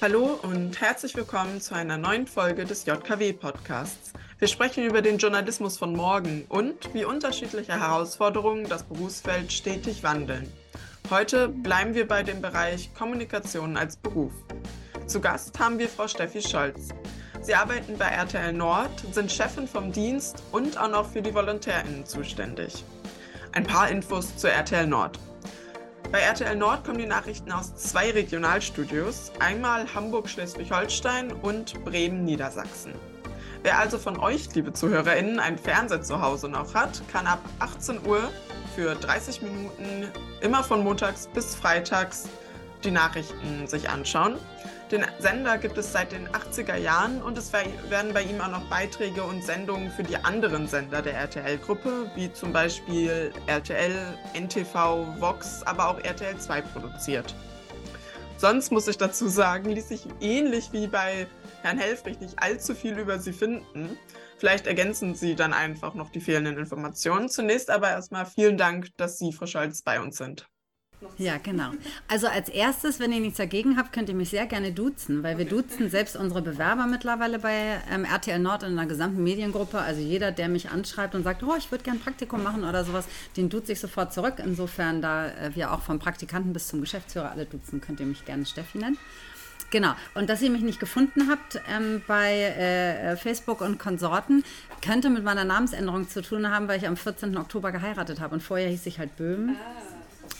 Hallo und herzlich willkommen zu einer neuen Folge des JKW-Podcasts. Wir sprechen über den Journalismus von morgen und wie unterschiedliche Herausforderungen das Berufsfeld stetig wandeln. Heute bleiben wir bei dem Bereich Kommunikation als Beruf. Zu Gast haben wir Frau Steffi Scholz. Sie arbeiten bei RTL Nord, sind Chefin vom Dienst und auch noch für die VolontärInnen zuständig. Ein paar Infos zu RTL Nord. Bei RTL Nord kommen die Nachrichten aus zwei Regionalstudios, einmal Hamburg-Schleswig-Holstein und Bremen-Niedersachsen. Wer also von euch, liebe ZuhörerInnen, ein Fernseher zu Hause noch hat, kann ab 18 Uhr für 30 Minuten immer von montags bis freitags die Nachrichten sich anschauen. Den Sender gibt es seit den 80er Jahren und es werden bei ihm auch noch Beiträge und Sendungen für die anderen Sender der RTL-Gruppe, wie zum Beispiel RTL, NTV, Vox, aber auch RTL 2 produziert. Sonst muss ich dazu sagen, ließ sich ähnlich wie bei Herrn Helfrich nicht allzu viel über sie finden. Vielleicht ergänzen Sie dann einfach noch die fehlenden Informationen. Zunächst aber erstmal vielen Dank, dass Sie, Frau Scholz, bei uns sind. Ja, genau. Also als erstes, wenn ihr nichts dagegen habt, könnt ihr mich sehr gerne duzen, weil wir duzen selbst unsere Bewerber mittlerweile bei ähm, RTL Nord in der gesamten Mediengruppe. Also jeder, der mich anschreibt und sagt, oh, ich würde gerne Praktikum machen oder sowas, den duze ich sofort zurück. Insofern, da äh, wir auch vom Praktikanten bis zum Geschäftsführer alle duzen, könnt ihr mich gerne Steffi nennen. Genau. Und dass ihr mich nicht gefunden habt ähm, bei äh, Facebook und Konsorten, könnte mit meiner Namensänderung zu tun haben, weil ich am 14. Oktober geheiratet habe. Und vorher hieß ich halt Böhm. Ah.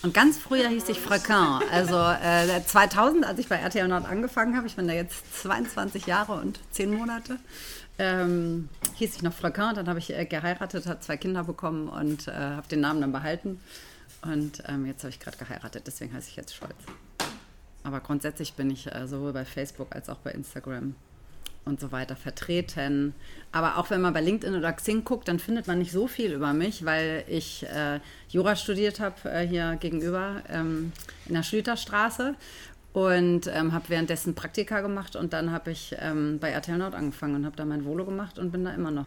Und ganz früher hieß ich Frequin. Also äh, 2000, als ich bei RTL Nord angefangen habe, ich bin da jetzt 22 Jahre und 10 Monate, ähm, hieß ich noch Frequin. Dann habe ich äh, geheiratet, habe zwei Kinder bekommen und äh, habe den Namen dann behalten. Und ähm, jetzt habe ich gerade geheiratet, deswegen heiße ich jetzt Scholz. Aber grundsätzlich bin ich äh, sowohl bei Facebook als auch bei Instagram und so weiter vertreten. Aber auch wenn man bei LinkedIn oder Xing guckt, dann findet man nicht so viel über mich, weil ich äh, Jura studiert habe äh, hier gegenüber ähm, in der Schlüterstraße und ähm, habe währenddessen Praktika gemacht und dann habe ich ähm, bei RTL Nord angefangen und habe da mein Volo gemacht und bin da immer noch.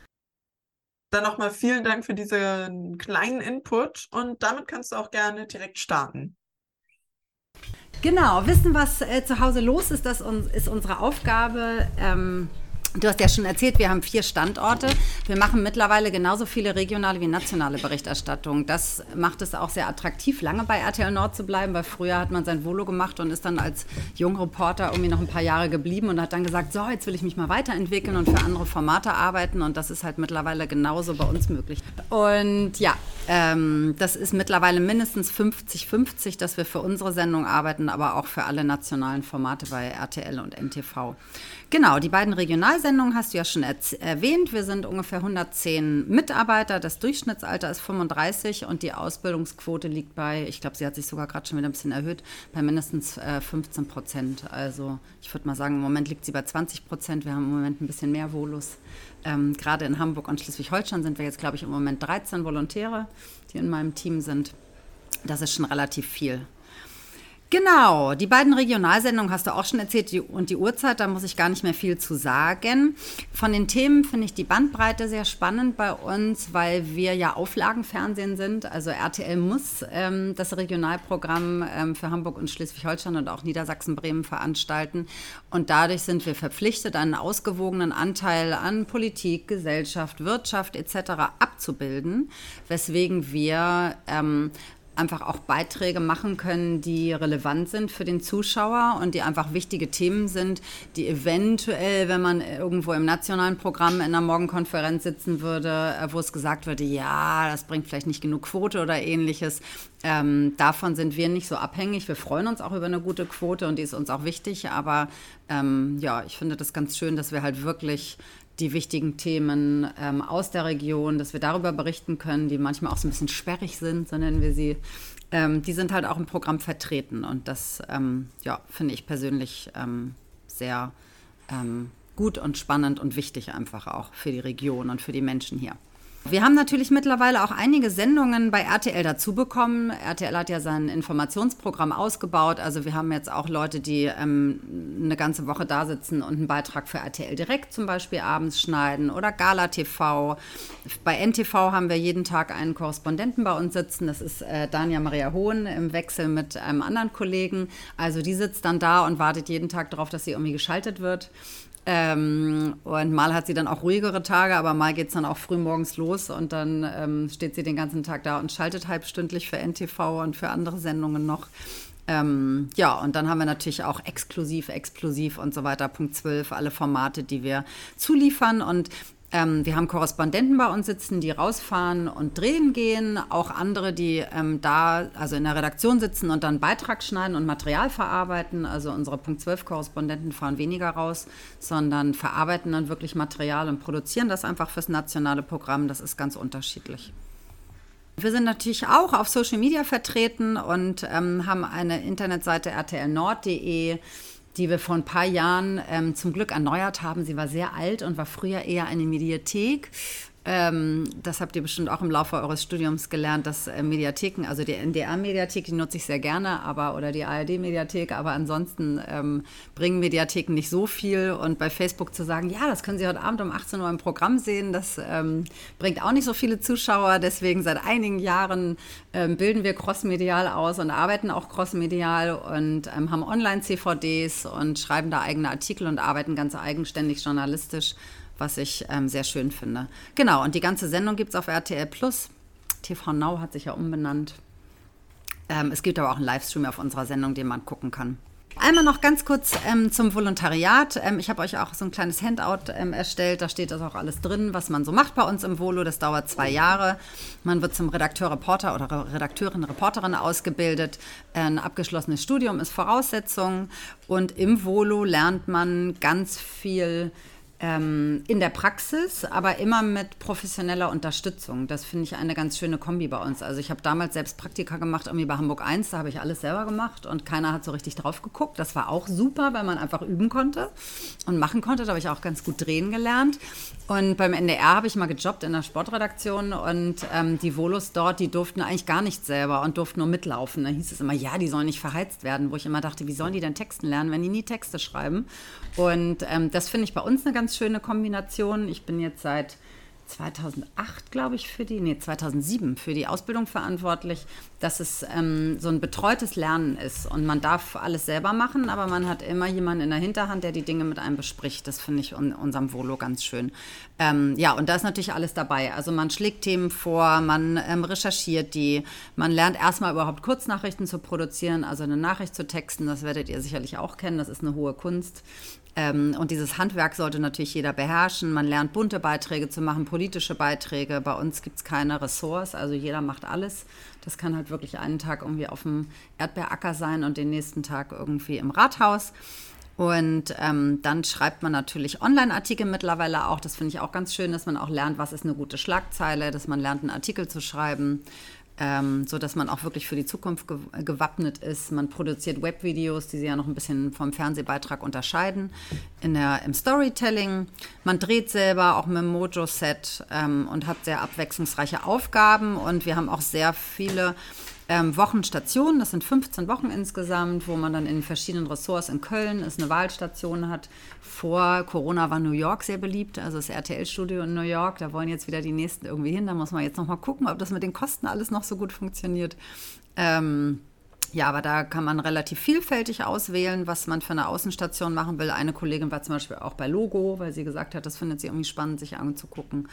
Dann nochmal vielen Dank für diesen kleinen Input und damit kannst du auch gerne direkt starten. Genau, wissen, was äh, zu Hause los ist, das ist unsere Aufgabe. Ähm, Du hast ja schon erzählt, wir haben vier Standorte. Wir machen mittlerweile genauso viele regionale wie nationale Berichterstattung. Das macht es auch sehr attraktiv, lange bei RTL Nord zu bleiben, weil früher hat man sein Volo gemacht und ist dann als junger Reporter irgendwie noch ein paar Jahre geblieben und hat dann gesagt, so, jetzt will ich mich mal weiterentwickeln und für andere Formate arbeiten und das ist halt mittlerweile genauso bei uns möglich. Und ja, ähm, das ist mittlerweile mindestens 50-50, dass wir für unsere Sendung arbeiten, aber auch für alle nationalen Formate bei RTL und NTV. Genau, die beiden Regionalsendungen hast du ja schon erwähnt. Wir sind ungefähr 110 Mitarbeiter. Das Durchschnittsalter ist 35 und die Ausbildungsquote liegt bei, ich glaube, sie hat sich sogar gerade schon wieder ein bisschen erhöht, bei mindestens äh, 15 Prozent. Also ich würde mal sagen, im Moment liegt sie bei 20 Prozent. Wir haben im Moment ein bisschen mehr Volus. Ähm, gerade in Hamburg und Schleswig-Holstein sind wir jetzt, glaube ich, im Moment 13 Volontäre, die in meinem Team sind. Das ist schon relativ viel. Genau, die beiden Regionalsendungen hast du auch schon erzählt die, und die Uhrzeit, da muss ich gar nicht mehr viel zu sagen. Von den Themen finde ich die Bandbreite sehr spannend bei uns, weil wir ja Auflagenfernsehen sind. Also RTL muss ähm, das Regionalprogramm ähm, für Hamburg und Schleswig-Holstein und auch Niedersachsen-Bremen veranstalten. Und dadurch sind wir verpflichtet, einen ausgewogenen Anteil an Politik, Gesellschaft, Wirtschaft etc. abzubilden, weswegen wir ähm, einfach auch Beiträge machen können, die relevant sind für den Zuschauer und die einfach wichtige Themen sind, die eventuell, wenn man irgendwo im nationalen Programm in einer Morgenkonferenz sitzen würde, äh, wo es gesagt würde, ja, das bringt vielleicht nicht genug Quote oder ähnliches, ähm, davon sind wir nicht so abhängig. Wir freuen uns auch über eine gute Quote und die ist uns auch wichtig. Aber ähm, ja, ich finde das ganz schön, dass wir halt wirklich die wichtigen Themen ähm, aus der Region, dass wir darüber berichten können, die manchmal auch so ein bisschen sperrig sind, so nennen wir sie. Ähm, die sind halt auch im Programm vertreten und das ähm, ja, finde ich persönlich ähm, sehr ähm, gut und spannend und wichtig einfach auch für die Region und für die Menschen hier. Wir haben natürlich mittlerweile auch einige Sendungen bei RTL dazu bekommen. RTL hat ja sein Informationsprogramm ausgebaut. Also wir haben jetzt auch Leute, die ähm, eine ganze Woche da sitzen und einen Beitrag für RTL direkt zum Beispiel abends schneiden oder Gala TV. Bei NTV haben wir jeden Tag einen Korrespondenten bei uns sitzen. Das ist äh, Dania Maria Hohn im Wechsel mit einem anderen Kollegen. Also die sitzt dann da und wartet jeden Tag darauf, dass sie irgendwie geschaltet wird. Ähm, und mal hat sie dann auch ruhigere Tage, aber mal geht es dann auch früh morgens los und dann ähm, steht sie den ganzen Tag da und schaltet halbstündlich für NTV und für andere Sendungen noch. Ähm, ja, und dann haben wir natürlich auch exklusiv, explosiv und so weiter, Punkt 12, alle Formate, die wir zuliefern. Und ähm, wir haben Korrespondenten bei uns sitzen, die rausfahren und drehen gehen, auch andere, die ähm, da, also in der Redaktion sitzen und dann Beitrag schneiden und Material verarbeiten. Also unsere Punkt 12 Korrespondenten fahren weniger raus, sondern verarbeiten dann wirklich Material und produzieren das einfach fürs nationale Programm. Das ist ganz unterschiedlich. Wir sind natürlich auch auf Social Media vertreten und ähm, haben eine Internetseite rtlnord.de die wir vor ein paar Jahren ähm, zum Glück erneuert haben. Sie war sehr alt und war früher eher eine Mediathek. Ähm, das habt ihr bestimmt auch im Laufe eures Studiums gelernt, dass äh, Mediatheken, also die NDR-Mediathek, die nutze ich sehr gerne, aber oder die ARD-Mediathek, aber ansonsten ähm, bringen Mediatheken nicht so viel. Und bei Facebook zu sagen, ja, das können Sie heute Abend um 18 Uhr im Programm sehen, das ähm, bringt auch nicht so viele Zuschauer. Deswegen seit einigen Jahren ähm, bilden wir crossmedial aus und arbeiten auch crossmedial und ähm, haben Online-CVDs und schreiben da eigene Artikel und arbeiten ganz eigenständig journalistisch was ich ähm, sehr schön finde. Genau, und die ganze Sendung gibt es auf RTL Plus. TV Now hat sich ja umbenannt. Ähm, es gibt aber auch einen Livestream auf unserer Sendung, den man gucken kann. Einmal noch ganz kurz ähm, zum Volontariat. Ähm, ich habe euch auch so ein kleines Handout ähm, erstellt. Da steht das auch alles drin, was man so macht bei uns im Volo. Das dauert zwei Jahre. Man wird zum Redakteur, Reporter oder Redakteurin, Reporterin ausgebildet. Ein abgeschlossenes Studium ist Voraussetzung. Und im Volo lernt man ganz viel ähm, in der Praxis, aber immer mit professioneller Unterstützung. Das finde ich eine ganz schöne Kombi bei uns. Also ich habe damals selbst Praktika gemacht, irgendwie bei Hamburg 1, da habe ich alles selber gemacht und keiner hat so richtig drauf geguckt. Das war auch super, weil man einfach üben konnte und machen konnte. Da habe ich auch ganz gut drehen gelernt. Und beim NDR habe ich mal gejobbt in der Sportredaktion und ähm, die Volos dort, die durften eigentlich gar nichts selber und durften nur mitlaufen. Da hieß es immer, ja, die sollen nicht verheizt werden, wo ich immer dachte, wie sollen die denn Texten lernen, wenn die nie Texte schreiben? Und ähm, das finde ich bei uns eine ganz ganz schöne Kombination. Ich bin jetzt seit 2008, glaube ich, für die, nee, 2007 für die Ausbildung verantwortlich, dass es ähm, so ein betreutes Lernen ist. Und man darf alles selber machen, aber man hat immer jemanden in der Hinterhand, der die Dinge mit einem bespricht. Das finde ich in unserem Volo ganz schön. Ähm, ja, und da ist natürlich alles dabei. Also man schlägt Themen vor, man ähm, recherchiert die, man lernt erstmal überhaupt Kurznachrichten zu produzieren, also eine Nachricht zu texten. Das werdet ihr sicherlich auch kennen. Das ist eine hohe Kunst. Ähm, und dieses Handwerk sollte natürlich jeder beherrschen. Man lernt bunte Beiträge zu machen, politische Beiträge. Bei uns gibt es keine Ressorts, also jeder macht alles. Das kann halt wirklich einen Tag irgendwie auf dem Erdbeeracker sein und den nächsten Tag irgendwie im Rathaus. Und ähm, dann schreibt man natürlich Online-Artikel mittlerweile auch. Das finde ich auch ganz schön, dass man auch lernt, was ist eine gute Schlagzeile, dass man lernt, einen Artikel zu schreiben ähm, so dass man auch wirklich für die Zukunft ge gewappnet ist. Man produziert Webvideos, die sie ja noch ein bisschen vom Fernsehbeitrag unterscheiden, in der, im Storytelling. Man dreht selber auch mit dem Mojo-Set ähm, und hat sehr abwechslungsreiche Aufgaben und wir haben auch sehr viele ähm, Wochenstationen. Das sind 15 Wochen insgesamt, wo man dann in verschiedenen Ressorts in Köln ist eine Wahlstation hat. Vor Corona war New York sehr beliebt, also das RTL-Studio in New York. Da wollen jetzt wieder die nächsten irgendwie hin. Da muss man jetzt noch mal gucken, ob das mit den Kosten alles noch so gut funktioniert. Ähm, ja, aber da kann man relativ vielfältig auswählen, was man für eine Außenstation machen will. Eine Kollegin war zum Beispiel auch bei Logo, weil sie gesagt hat, das findet sie irgendwie spannend, sich anzugucken.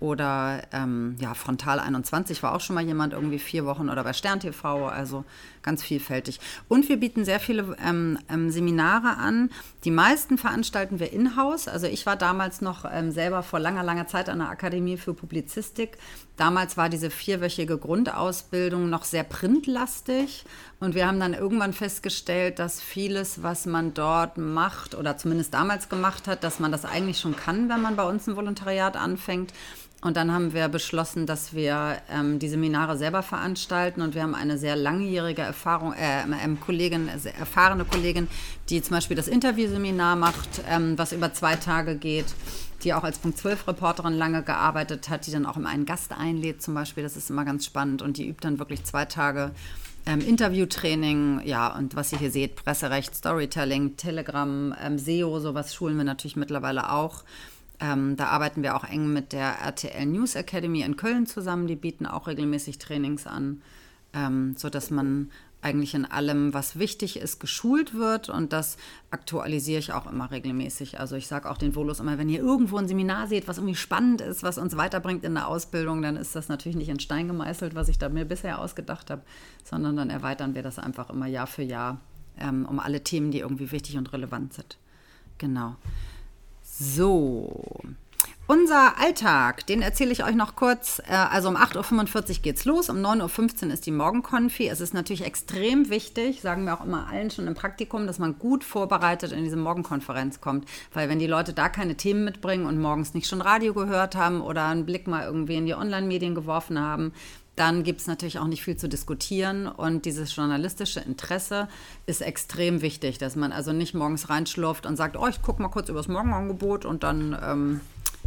Oder ähm, ja, Frontal 21 war auch schon mal jemand, irgendwie vier Wochen oder bei Stern TV, also ganz vielfältig. Und wir bieten sehr viele ähm, ähm, Seminare an. Die meisten veranstalten wir in-house. Also ich war damals noch ähm, selber vor langer, langer Zeit an der Akademie für Publizistik. Damals war diese vierwöchige Grundausbildung noch sehr printlastig. Und wir haben dann irgendwann festgestellt, dass vieles, was man dort macht oder zumindest damals gemacht hat, dass man das eigentlich schon kann, wenn man bei uns ein Volontariat anfängt Und dann haben wir beschlossen, dass wir ähm, die Seminare selber veranstalten. Und wir haben eine sehr langjährige Erfahrung, äh, ähm, Kollegin, sehr erfahrene Kollegin, die zum Beispiel das Interviewseminar macht, ähm, was über zwei Tage geht, die auch als Punkt 12 Reporterin lange gearbeitet hat, die dann auch immer einen Gast einlädt zum Beispiel. Das ist immer ganz spannend. Und die übt dann wirklich zwei Tage ähm, Interviewtraining, ja, und was ihr hier seht, Presserecht, Storytelling, Telegram, ähm, SEO, sowas schulen wir natürlich mittlerweile auch. Ähm, da arbeiten wir auch eng mit der RTL News Academy in Köln zusammen. Die bieten auch regelmäßig Trainings an, ähm, sodass man eigentlich in allem, was wichtig ist, geschult wird. Und das aktualisiere ich auch immer regelmäßig. Also ich sage auch den Volos immer, wenn ihr irgendwo ein Seminar seht, was irgendwie spannend ist, was uns weiterbringt in der Ausbildung, dann ist das natürlich nicht in Stein gemeißelt, was ich da mir bisher ausgedacht habe, sondern dann erweitern wir das einfach immer Jahr für Jahr ähm, um alle Themen, die irgendwie wichtig und relevant sind. Genau. So. Unser Alltag, den erzähle ich euch noch kurz. Äh, also um 8.45 Uhr geht's los, um 9.15 Uhr ist die Morgenkonfi. Es ist natürlich extrem wichtig, sagen wir auch immer allen schon im Praktikum, dass man gut vorbereitet in diese Morgenkonferenz kommt. Weil wenn die Leute da keine Themen mitbringen und morgens nicht schon Radio gehört haben oder einen Blick mal irgendwie in die Online-Medien geworfen haben, dann gibt es natürlich auch nicht viel zu diskutieren. Und dieses journalistische Interesse ist extrem wichtig, dass man also nicht morgens reinschlurft und sagt, oh, ich gucke mal kurz übers Morgenangebot und dann ähm,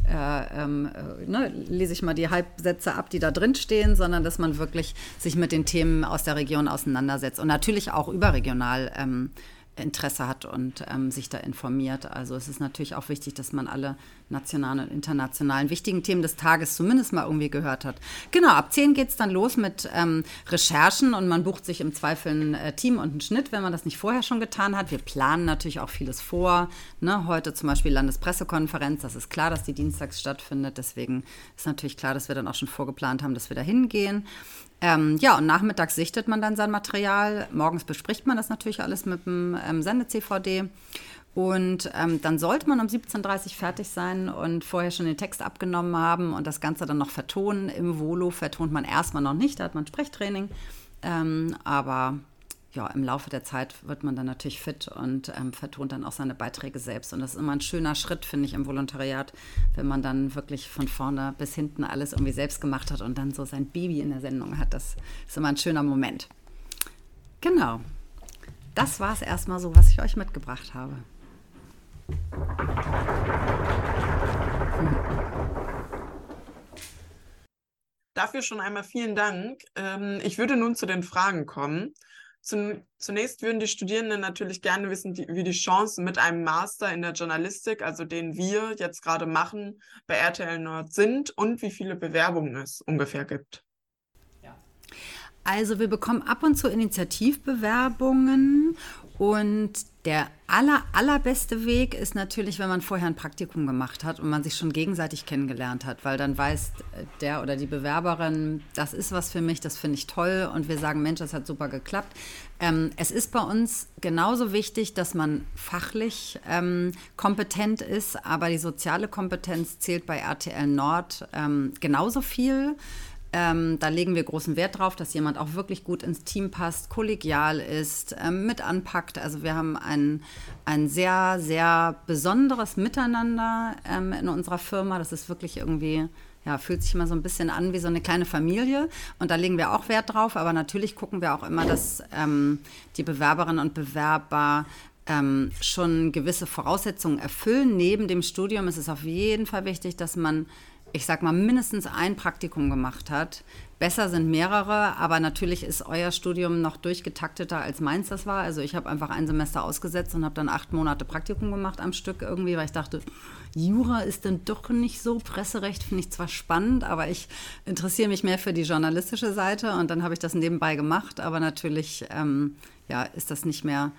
äh, ähm, äh, ne, lese ich mal die Halbsätze ab, die da drin stehen, sondern dass man wirklich sich mit den Themen aus der Region auseinandersetzt und natürlich auch überregional ähm, Interesse hat und ähm, sich da informiert. Also es ist natürlich auch wichtig, dass man alle nationalen und internationalen wichtigen Themen des Tages zumindest mal irgendwie gehört hat. Genau, ab 10 geht es dann los mit ähm, Recherchen und man bucht sich im Zweifel ein äh, Team und einen Schnitt, wenn man das nicht vorher schon getan hat. Wir planen natürlich auch vieles vor. Ne? Heute zum Beispiel Landespressekonferenz, das ist klar, dass die dienstags stattfindet. Deswegen ist natürlich klar, dass wir dann auch schon vorgeplant haben, dass wir da hingehen. Ähm, ja, und nachmittags sichtet man dann sein Material. Morgens bespricht man das natürlich alles mit dem ähm, Sende-CVD. Und ähm, dann sollte man um 17.30 Uhr fertig sein und vorher schon den Text abgenommen haben und das Ganze dann noch vertonen. Im Volo vertont man erstmal noch nicht, da hat man Sprechtraining. Ähm, aber ja, im Laufe der Zeit wird man dann natürlich fit und ähm, vertont dann auch seine Beiträge selbst. Und das ist immer ein schöner Schritt, finde ich, im Volontariat, wenn man dann wirklich von vorne bis hinten alles irgendwie selbst gemacht hat und dann so sein Baby in der Sendung hat. Das ist immer ein schöner Moment. Genau. Das war es erstmal so, was ich euch mitgebracht habe. Dafür schon einmal vielen Dank. Ähm, ich würde nun zu den Fragen kommen. Zunächst würden die Studierenden natürlich gerne wissen, wie die Chancen mit einem Master in der Journalistik, also den wir jetzt gerade machen, bei RTL Nord sind und wie viele Bewerbungen es ungefähr gibt. Also wir bekommen ab und zu Initiativbewerbungen und der aller, allerbeste Weg ist natürlich, wenn man vorher ein Praktikum gemacht hat und man sich schon gegenseitig kennengelernt hat, weil dann weiß der oder die Bewerberin, das ist was für mich, das finde ich toll und wir sagen, Mensch, das hat super geklappt. Ähm, es ist bei uns genauso wichtig, dass man fachlich ähm, kompetent ist, aber die soziale Kompetenz zählt bei RTL Nord ähm, genauso viel. Ähm, da legen wir großen Wert drauf, dass jemand auch wirklich gut ins Team passt, kollegial ist, ähm, mit anpackt. Also wir haben ein, ein sehr, sehr besonderes Miteinander ähm, in unserer Firma. Das ist wirklich irgendwie, ja, fühlt sich immer so ein bisschen an wie so eine kleine Familie. Und da legen wir auch Wert drauf. Aber natürlich gucken wir auch immer, dass ähm, die Bewerberinnen und Bewerber ähm, schon gewisse Voraussetzungen erfüllen. Neben dem Studium ist es auf jeden Fall wichtig, dass man ich sag mal, mindestens ein Praktikum gemacht hat. Besser sind mehrere, aber natürlich ist euer Studium noch durchgetakteter als meins das war. Also ich habe einfach ein Semester ausgesetzt und habe dann acht Monate Praktikum gemacht am Stück irgendwie, weil ich dachte, Jura ist dann doch nicht so. Presserecht finde ich zwar spannend, aber ich interessiere mich mehr für die journalistische Seite und dann habe ich das nebenbei gemacht, aber natürlich ähm, ja, ist das nicht mehr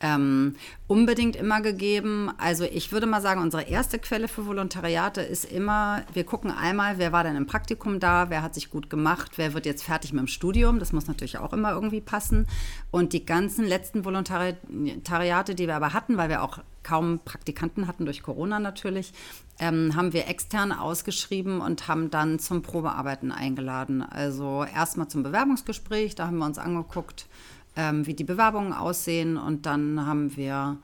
ähm, unbedingt immer gegeben. Also ich würde mal sagen, unsere erste Quelle für Volontariate ist immer, wir gucken einmal, wer war denn im Praktikum da, wer hat sich gut gemacht, wer wird jetzt fertig mit dem Studium, das muss natürlich auch immer irgendwie passen. Und die ganzen letzten Volontariate, die wir aber hatten, weil wir auch kaum Praktikanten hatten durch Corona natürlich, ähm, haben wir extern ausgeschrieben und haben dann zum Probearbeiten eingeladen. Also erstmal zum Bewerbungsgespräch, da haben wir uns angeguckt, ähm, wie die Bewerbungen aussehen. Und dann haben wir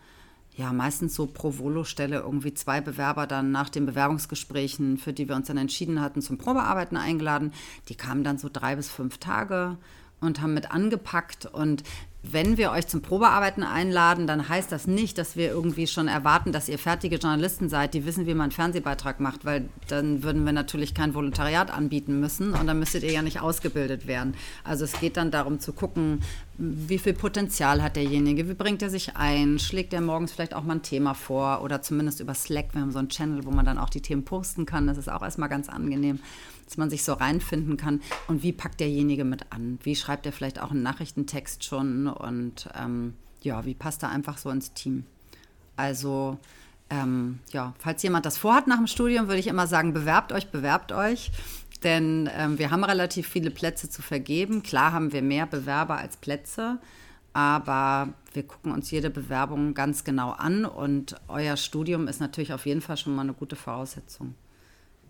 ja, meistens so pro Volo-Stelle irgendwie zwei Bewerber dann nach den Bewerbungsgesprächen, für die wir uns dann entschieden hatten, zum Probearbeiten eingeladen. Die kamen dann so drei bis fünf Tage und haben mit angepackt. Und wenn wir euch zum Probearbeiten einladen, dann heißt das nicht, dass wir irgendwie schon erwarten, dass ihr fertige Journalisten seid, die wissen, wie man einen Fernsehbeitrag macht, weil dann würden wir natürlich kein Volontariat anbieten müssen und dann müsstet ihr ja nicht ausgebildet werden. Also es geht dann darum zu gucken, wie viel Potenzial hat derjenige, wie bringt er sich ein, schlägt er morgens vielleicht auch mal ein Thema vor oder zumindest über Slack, wir haben so einen Channel, wo man dann auch die Themen posten kann, das ist auch erstmal ganz angenehm dass man sich so reinfinden kann. Und wie packt derjenige mit an? Wie schreibt er vielleicht auch einen Nachrichtentext schon? Und ähm, ja, wie passt er einfach so ins Team? Also ähm, ja, falls jemand das vorhat nach dem Studium, würde ich immer sagen, bewerbt euch, bewerbt euch. Denn ähm, wir haben relativ viele Plätze zu vergeben. Klar haben wir mehr Bewerber als Plätze, aber wir gucken uns jede Bewerbung ganz genau an und euer Studium ist natürlich auf jeden Fall schon mal eine gute Voraussetzung.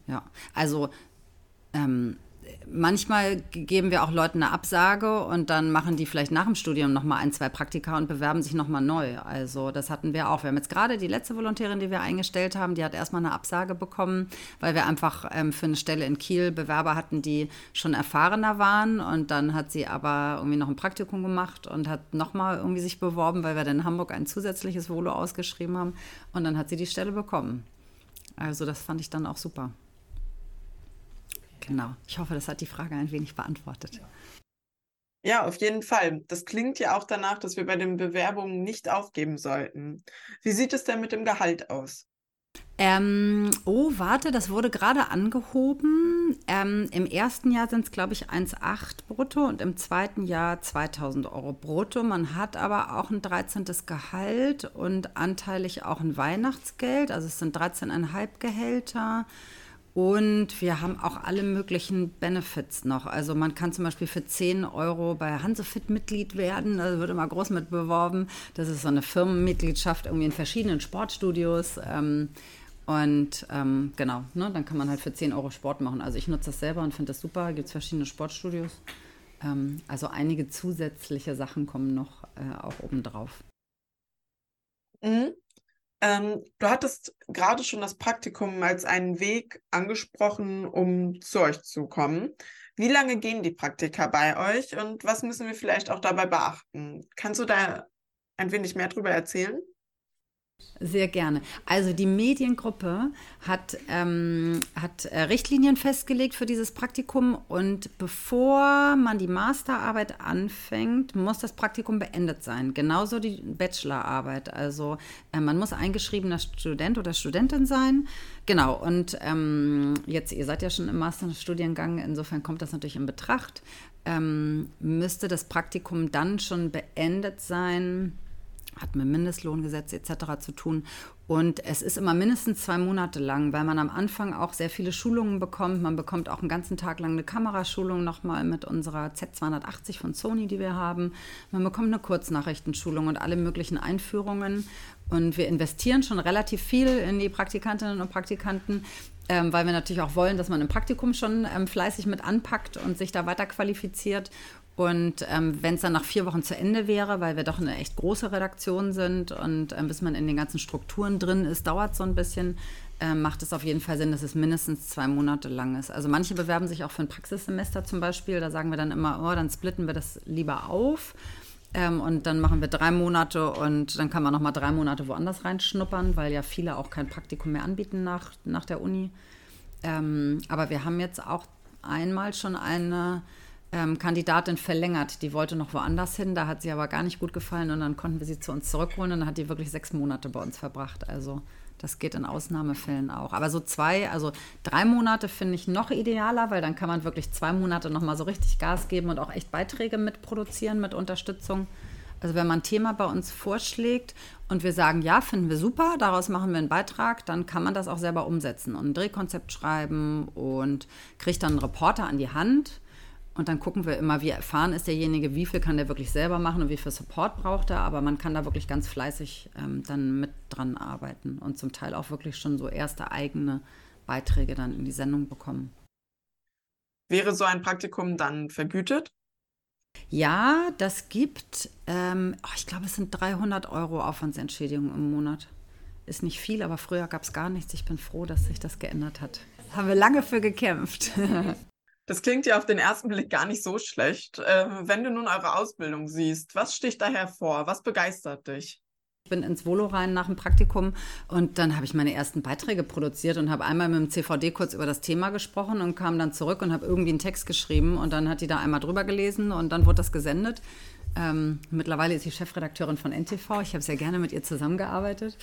Ja, also ähm, manchmal geben wir auch Leuten eine Absage und dann machen die vielleicht nach dem Studium nochmal ein, zwei Praktika und bewerben sich nochmal neu. Also das hatten wir auch. Wir haben jetzt gerade die letzte Volontärin, die wir eingestellt haben, die hat erstmal eine Absage bekommen, weil wir einfach ähm, für eine Stelle in Kiel Bewerber hatten, die schon erfahrener waren und dann hat sie aber irgendwie noch ein Praktikum gemacht und hat nochmal irgendwie sich beworben, weil wir dann in Hamburg ein zusätzliches Volo ausgeschrieben haben und dann hat sie die Stelle bekommen. Also das fand ich dann auch super. Genau. Ich hoffe, das hat die Frage ein wenig beantwortet. Ja, auf jeden Fall. Das klingt ja auch danach, dass wir bei den Bewerbungen nicht aufgeben sollten. Wie sieht es denn mit dem Gehalt aus? Ähm, oh, warte, das wurde gerade angehoben. Ähm, Im ersten Jahr sind es, glaube ich, 1,8 brutto und im zweiten Jahr 2000 Euro brutto. Man hat aber auch ein 13. Gehalt und anteilig auch ein Weihnachtsgeld. Also es sind 13,5 Gehälter. Und wir haben auch alle möglichen Benefits noch. Also man kann zum Beispiel für 10 Euro bei Hansefit Mitglied werden. Da wird immer groß mit beworben. Das ist so eine Firmenmitgliedschaft irgendwie in verschiedenen Sportstudios. Ähm, und ähm, genau, ne, dann kann man halt für 10 Euro Sport machen. Also ich nutze das selber und finde das super. Gibt es verschiedene Sportstudios. Ähm, also einige zusätzliche Sachen kommen noch äh, auch obendrauf. Mhm. Ähm, du hattest gerade schon das Praktikum als einen Weg angesprochen, um zu euch zu kommen. Wie lange gehen die Praktika bei euch und was müssen wir vielleicht auch dabei beachten? Kannst du da ein wenig mehr darüber erzählen? Sehr gerne. Also die Mediengruppe hat, ähm, hat äh, Richtlinien festgelegt für dieses Praktikum und bevor man die Masterarbeit anfängt, muss das Praktikum beendet sein. Genauso die Bachelorarbeit. Also äh, man muss eingeschriebener Student oder Studentin sein. Genau, und ähm, jetzt, ihr seid ja schon im Masterstudiengang, insofern kommt das natürlich in Betracht. Ähm, müsste das Praktikum dann schon beendet sein? Hat mit Mindestlohngesetz etc. zu tun. Und es ist immer mindestens zwei Monate lang, weil man am Anfang auch sehr viele Schulungen bekommt. Man bekommt auch einen ganzen Tag lang eine Kameraschulung nochmal mit unserer Z280 von Sony, die wir haben. Man bekommt eine Kurznachrichtenschulung und alle möglichen Einführungen. Und wir investieren schon relativ viel in die Praktikantinnen und Praktikanten, ähm, weil wir natürlich auch wollen, dass man im Praktikum schon ähm, fleißig mit anpackt und sich da weiter qualifiziert. Und ähm, wenn es dann nach vier Wochen zu Ende wäre, weil wir doch eine echt große Redaktion sind und ähm, bis man in den ganzen Strukturen drin ist, dauert so ein bisschen, ähm, macht es auf jeden Fall Sinn, dass es mindestens zwei Monate lang ist. Also manche bewerben sich auch für ein Praxissemester zum Beispiel. Da sagen wir dann immer, oh, dann splitten wir das lieber auf. Ähm, und dann machen wir drei Monate und dann kann man noch mal drei Monate woanders reinschnuppern, weil ja viele auch kein Praktikum mehr anbieten nach, nach der Uni. Ähm, aber wir haben jetzt auch einmal schon eine ähm, Kandidatin verlängert. Die wollte noch woanders hin, da hat sie aber gar nicht gut gefallen und dann konnten wir sie zu uns zurückholen und dann hat die wirklich sechs Monate bei uns verbracht. Also das geht in Ausnahmefällen auch. Aber so zwei, also drei Monate finde ich noch idealer, weil dann kann man wirklich zwei Monate nochmal so richtig Gas geben und auch echt Beiträge mitproduzieren mit Unterstützung. Also wenn man ein Thema bei uns vorschlägt und wir sagen, ja, finden wir super, daraus machen wir einen Beitrag, dann kann man das auch selber umsetzen und ein Drehkonzept schreiben und kriegt dann einen Reporter an die Hand und dann gucken wir immer, wie erfahren ist derjenige, wie viel kann der wirklich selber machen und wie viel Support braucht er. Aber man kann da wirklich ganz fleißig ähm, dann mit dran arbeiten und zum Teil auch wirklich schon so erste eigene Beiträge dann in die Sendung bekommen. Wäre so ein Praktikum dann vergütet? Ja, das gibt, ähm, oh, ich glaube, es sind 300 Euro Aufwandsentschädigung im Monat. Ist nicht viel, aber früher gab es gar nichts. Ich bin froh, dass sich das geändert hat. Haben wir lange für gekämpft. Das klingt ja auf den ersten Blick gar nicht so schlecht. Äh, wenn du nun eure Ausbildung siehst, was sticht da hervor? Was begeistert dich? Ich bin ins Volo rein nach dem Praktikum und dann habe ich meine ersten Beiträge produziert und habe einmal mit dem CVD kurz über das Thema gesprochen und kam dann zurück und habe irgendwie einen Text geschrieben und dann hat die da einmal drüber gelesen und dann wurde das gesendet. Ähm, mittlerweile ist sie Chefredakteurin von NTV. Ich habe sehr gerne mit ihr zusammengearbeitet.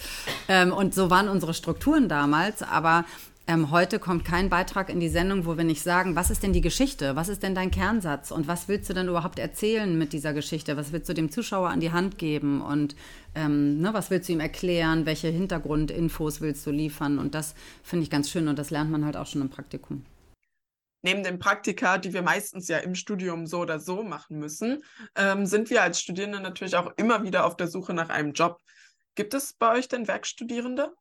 Ähm, und so waren unsere Strukturen damals. Aber ähm, heute kommt kein Beitrag in die Sendung, wo wir nicht sagen, was ist denn die Geschichte? Was ist denn dein Kernsatz? Und was willst du denn überhaupt erzählen mit dieser Geschichte? Was willst du dem Zuschauer an die Hand geben? Und ähm, ne, was willst du ihm erklären? Welche Hintergrundinfos willst du liefern? Und das finde ich ganz schön und das lernt man halt auch schon im Praktikum. Neben den Praktika, die wir meistens ja im Studium so oder so machen müssen, ähm, sind wir als Studierende natürlich auch immer wieder auf der Suche nach einem Job. Gibt es bei euch denn Werkstudierende?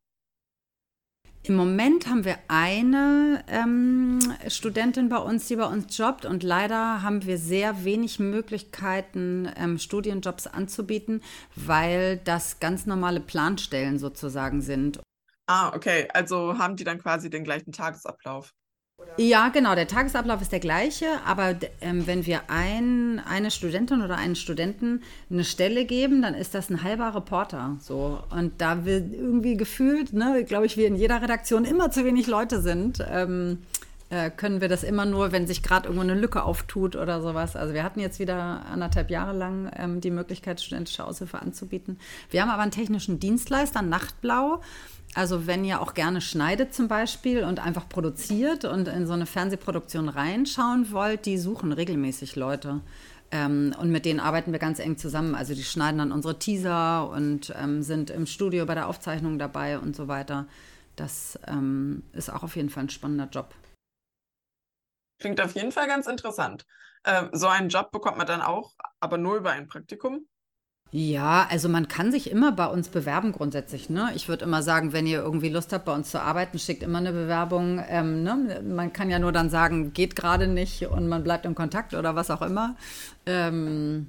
Im Moment haben wir eine ähm, Studentin bei uns, die bei uns jobbt und leider haben wir sehr wenig Möglichkeiten, ähm, Studienjobs anzubieten, weil das ganz normale Planstellen sozusagen sind. Ah, okay. Also haben die dann quasi den gleichen Tagesablauf. Ja, genau. Der Tagesablauf ist der gleiche, aber ähm, wenn wir ein, eine Studentin oder einen Studenten eine Stelle geben, dann ist das ein halber Reporter. So. Und da wir irgendwie gefühlt, ne, glaube ich, wir in jeder Redaktion immer zu wenig Leute sind, ähm, äh, können wir das immer nur, wenn sich gerade irgendwo eine Lücke auftut oder sowas. Also wir hatten jetzt wieder anderthalb Jahre lang ähm, die Möglichkeit, studentische Aushilfe anzubieten. Wir haben aber einen technischen Dienstleister, Nachtblau. Also wenn ihr auch gerne schneidet zum Beispiel und einfach produziert und in so eine Fernsehproduktion reinschauen wollt, die suchen regelmäßig Leute. Ähm, und mit denen arbeiten wir ganz eng zusammen. Also die schneiden dann unsere Teaser und ähm, sind im Studio bei der Aufzeichnung dabei und so weiter. Das ähm, ist auch auf jeden Fall ein spannender Job. Klingt auf jeden Fall ganz interessant. Ähm, so einen Job bekommt man dann auch, aber nur über ein Praktikum? Ja, also man kann sich immer bei uns bewerben grundsätzlich. Ne? Ich würde immer sagen, wenn ihr irgendwie Lust habt, bei uns zu arbeiten, schickt immer eine Bewerbung. Ähm, ne? Man kann ja nur dann sagen, geht gerade nicht und man bleibt in Kontakt oder was auch immer. Ähm,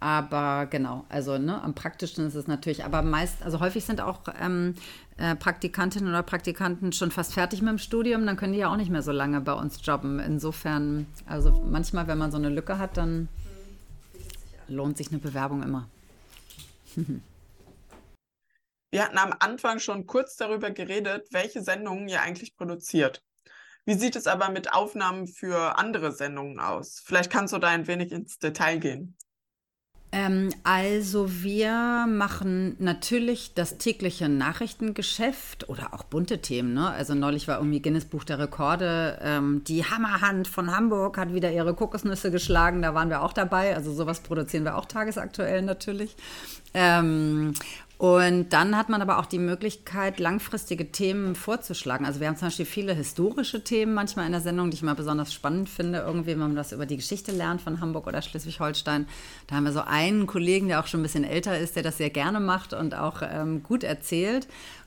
aber genau, also ne, am praktischsten ist es natürlich, aber meist, also häufig sind auch ähm, äh, Praktikantinnen oder Praktikanten schon fast fertig mit dem Studium, dann können die ja auch nicht mehr so lange bei uns jobben. Insofern, also manchmal, wenn man so eine Lücke hat, dann lohnt sich eine Bewerbung immer. Wir hatten am Anfang schon kurz darüber geredet, welche Sendungen ihr eigentlich produziert. Wie sieht es aber mit Aufnahmen für andere Sendungen aus? Vielleicht kannst du da ein wenig ins Detail gehen. Ähm, also wir machen natürlich das tägliche Nachrichtengeschäft oder auch bunte Themen. Ne? Also neulich war irgendwie Guinness Buch der Rekorde. Ähm, die Hammerhand von Hamburg hat wieder ihre Kokosnüsse geschlagen. Da waren wir auch dabei. Also sowas produzieren wir auch tagesaktuell natürlich. Ähm, und dann hat man aber auch die Möglichkeit, langfristige Themen vorzuschlagen. Also wir haben zum Beispiel viele historische Themen manchmal in der Sendung, die ich mal besonders spannend finde, irgendwie, wenn man das über die Geschichte lernt von Hamburg oder Schleswig-Holstein. Da haben wir so einen Kollegen, der auch schon ein bisschen älter ist, der das sehr gerne macht und auch ähm, gut erzählt.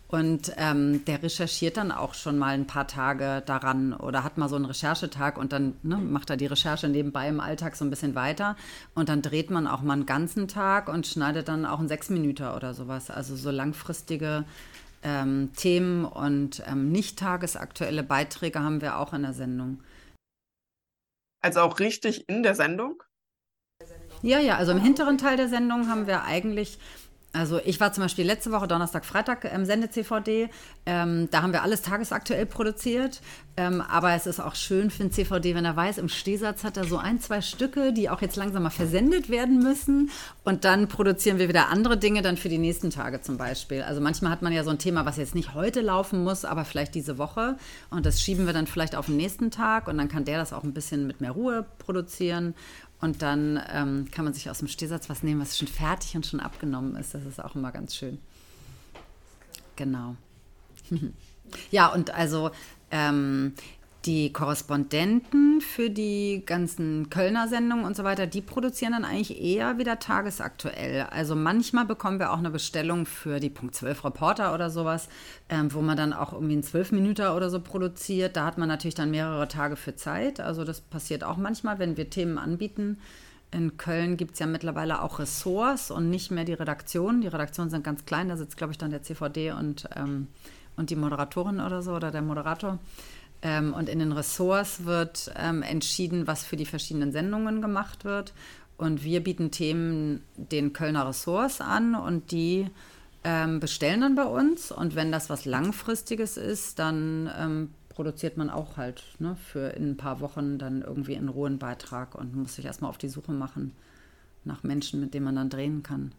Und ähm, der recherchiert dann auch schon mal ein paar Tage daran oder hat mal so einen Recherchetag und dann ne, macht er die Recherche nebenbei im Alltag so ein bisschen weiter. Und dann dreht man auch mal einen ganzen Tag und schneidet dann auch einen Sechsminüter oder sowas. Also so langfristige ähm, Themen und ähm, nicht tagesaktuelle Beiträge haben wir auch in der Sendung. Also auch richtig in der Sendung? Ja, ja, also im hinteren Teil der Sendung haben wir eigentlich also ich war zum Beispiel letzte Woche Donnerstag, Freitag im Sende-CVD. Ähm, da haben wir alles tagesaktuell produziert. Ähm, aber es ist auch schön für den CVD, wenn er weiß, im Stehsatz hat er so ein, zwei Stücke, die auch jetzt langsam mal versendet werden müssen. Und dann produzieren wir wieder andere Dinge dann für die nächsten Tage zum Beispiel. Also manchmal hat man ja so ein Thema, was jetzt nicht heute laufen muss, aber vielleicht diese Woche. Und das schieben wir dann vielleicht auf den nächsten Tag. Und dann kann der das auch ein bisschen mit mehr Ruhe produzieren. Und dann ähm, kann man sich aus dem Stehsatz was nehmen, was schon fertig und schon abgenommen ist. Das ist auch immer ganz schön. Genau. ja, und also ähm, die Korrespondenten für die ganzen Kölner Sendungen und so weiter, die produzieren dann eigentlich eher wieder tagesaktuell. Also manchmal bekommen wir auch eine Bestellung für die Punkt 12 Reporter oder sowas, ähm, wo man dann auch irgendwie einen 12 Minuten oder so produziert. Da hat man natürlich dann mehrere Tage für Zeit. Also das passiert auch manchmal, wenn wir Themen anbieten. in Köln gibt es ja mittlerweile auch Ressorts und nicht mehr die Redaktion. Die Redaktionen sind ganz klein, da sitzt, glaube ich, dann der CVD und, ähm, und die Moderatorin oder so oder der Moderator. Ähm, und in den Ressorts wird ähm, entschieden, was für die verschiedenen Sendungen gemacht wird. Und wir bieten Themen den Kölner Ressorts an und die ähm, bestellen dann bei uns. Und wenn das was Langfristiges ist, dann ähm, produziert man auch halt ne, für in ein paar Wochen dann irgendwie einen rohen Beitrag und muss sich erstmal auf die Suche machen nach Menschen, mit denen man dann drehen kann.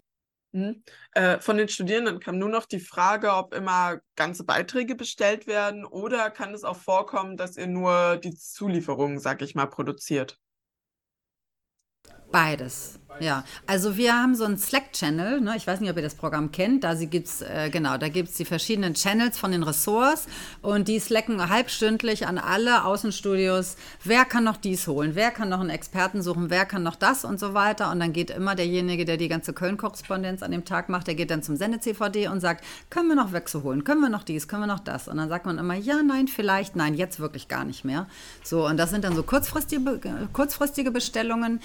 Mhm. Äh, von den Studierenden kam nur noch die Frage, ob immer ganze Beiträge bestellt werden oder kann es auch vorkommen, dass ihr nur die Zulieferung, sag ich mal, produziert? Beides. Ja, also wir haben so einen Slack-Channel, ne? ich weiß nicht, ob ihr das Programm kennt, da gibt es, äh, genau, die verschiedenen Channels von den Ressorts und die slacken halbstündlich an alle Außenstudios, wer kann noch dies holen, wer kann noch einen Experten suchen, wer kann noch das und so weiter? Und dann geht immer derjenige, der die ganze Köln-Korrespondenz an dem Tag macht, der geht dann zum Sende-CVD und sagt, können wir noch Wechsel holen, können wir noch dies, können wir noch das? Und dann sagt man immer, ja, nein, vielleicht, nein, jetzt wirklich gar nicht mehr. So, und das sind dann so kurzfristige, kurzfristige Bestellungen.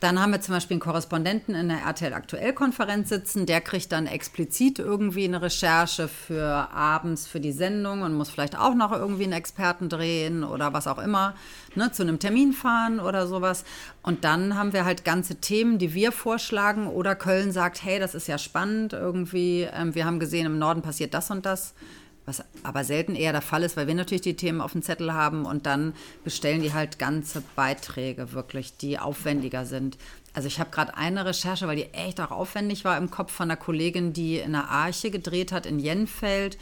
Dann haben wir zum Beispiel einen Korrespondenten in der RTL Aktuell-Konferenz sitzen, der kriegt dann explizit irgendwie eine Recherche für abends für die Sendung und muss vielleicht auch noch irgendwie einen Experten drehen oder was auch immer, ne, zu einem Termin fahren oder sowas. Und dann haben wir halt ganze Themen, die wir vorschlagen oder Köln sagt, hey, das ist ja spannend irgendwie, ähm, wir haben gesehen, im Norden passiert das und das was aber selten eher der Fall ist, weil wir natürlich die Themen auf dem Zettel haben und dann bestellen die halt ganze Beiträge wirklich, die aufwendiger sind. Also ich habe gerade eine Recherche, weil die echt auch aufwendig war im Kopf von einer Kollegin, die in der Arche gedreht hat in Jenfeld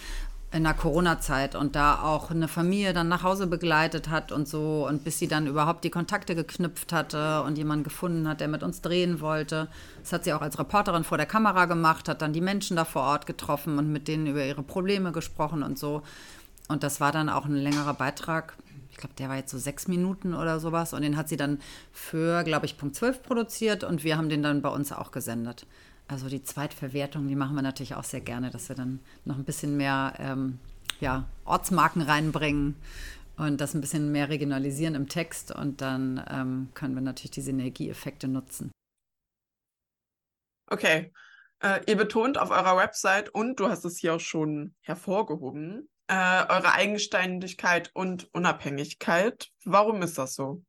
in der Corona-Zeit und da auch eine Familie dann nach Hause begleitet hat und so und bis sie dann überhaupt die Kontakte geknüpft hatte und jemanden gefunden hat, der mit uns drehen wollte. Das hat sie auch als Reporterin vor der Kamera gemacht, hat dann die Menschen da vor Ort getroffen und mit denen über ihre Probleme gesprochen und so. Und das war dann auch ein längerer Beitrag. Ich glaube, der war jetzt so sechs Minuten oder sowas. Und den hat sie dann für, glaube ich, Punkt 12 produziert und wir haben den dann bei uns auch gesendet. Also die Zweitverwertung, die machen wir natürlich auch sehr gerne, dass wir dann noch ein bisschen mehr ähm, ja, Ortsmarken reinbringen und das ein bisschen mehr regionalisieren im Text und dann ähm, können wir natürlich die Synergieeffekte nutzen. Okay. Äh, ihr betont auf eurer Website und du hast es hier auch schon hervorgehoben, äh, eure Eigenständigkeit und Unabhängigkeit. Warum ist das so?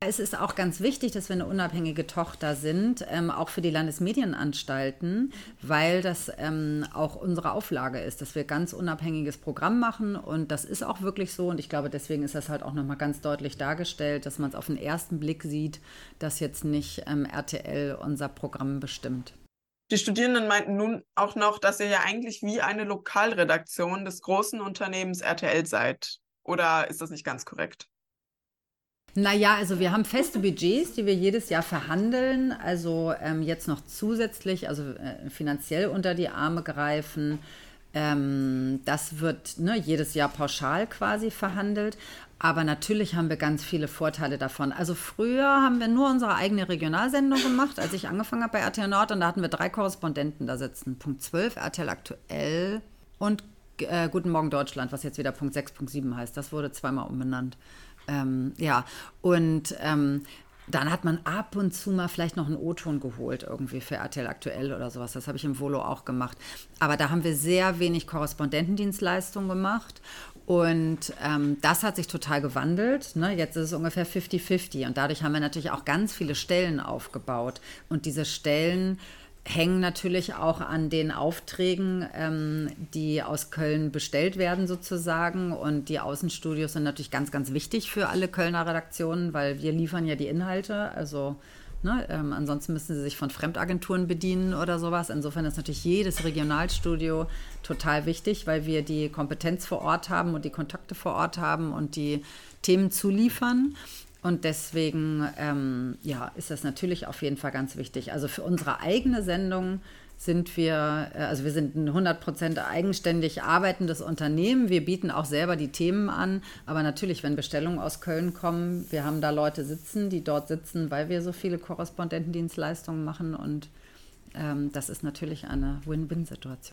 Es ist auch ganz wichtig, dass wir eine unabhängige Tochter sind, ähm, auch für die Landesmedienanstalten, weil das ähm, auch unsere Auflage ist, dass wir ganz unabhängiges Programm machen und das ist auch wirklich so und ich glaube, deswegen ist das halt auch nochmal ganz deutlich dargestellt, dass man es auf den ersten Blick sieht, dass jetzt nicht ähm, RTL unser Programm bestimmt. Die Studierenden meinten nun auch noch, dass ihr ja eigentlich wie eine Lokalredaktion des großen Unternehmens RTL seid. Oder ist das nicht ganz korrekt? Naja, also wir haben feste Budgets, die wir jedes Jahr verhandeln. Also ähm, jetzt noch zusätzlich, also äh, finanziell unter die Arme greifen. Ähm, das wird ne, jedes Jahr pauschal quasi verhandelt. Aber natürlich haben wir ganz viele Vorteile davon. Also früher haben wir nur unsere eigene Regionalsendung gemacht, als ich angefangen habe bei RTL Nord. Und da hatten wir drei Korrespondenten da sitzen. Punkt 12, RTL aktuell und äh, Guten Morgen Deutschland, was jetzt wieder Punkt 6, Punkt 7 heißt. Das wurde zweimal umbenannt. Ähm, ja, und ähm, dann hat man ab und zu mal vielleicht noch einen O-Ton geholt, irgendwie für RTL aktuell oder sowas. Das habe ich im Volo auch gemacht. Aber da haben wir sehr wenig Korrespondentendienstleistung gemacht. Und ähm, das hat sich total gewandelt. Ne? Jetzt ist es ungefähr 50-50. Und dadurch haben wir natürlich auch ganz viele Stellen aufgebaut. Und diese Stellen hängen natürlich auch an den Aufträgen, ähm, die aus Köln bestellt werden sozusagen. Und die Außenstudios sind natürlich ganz, ganz wichtig für alle Kölner Redaktionen, weil wir liefern ja die Inhalte. Also ne, ähm, ansonsten müssen sie sich von Fremdagenturen bedienen oder sowas. Insofern ist natürlich jedes Regionalstudio total wichtig, weil wir die Kompetenz vor Ort haben und die Kontakte vor Ort haben und die Themen zuliefern. Und deswegen ähm, ja, ist das natürlich auf jeden Fall ganz wichtig. Also für unsere eigene Sendung sind wir, äh, also wir sind ein 100% eigenständig arbeitendes Unternehmen. Wir bieten auch selber die Themen an. Aber natürlich, wenn Bestellungen aus Köln kommen, wir haben da Leute sitzen, die dort sitzen, weil wir so viele Korrespondentendienstleistungen machen. Und ähm, das ist natürlich eine Win-Win-Situation.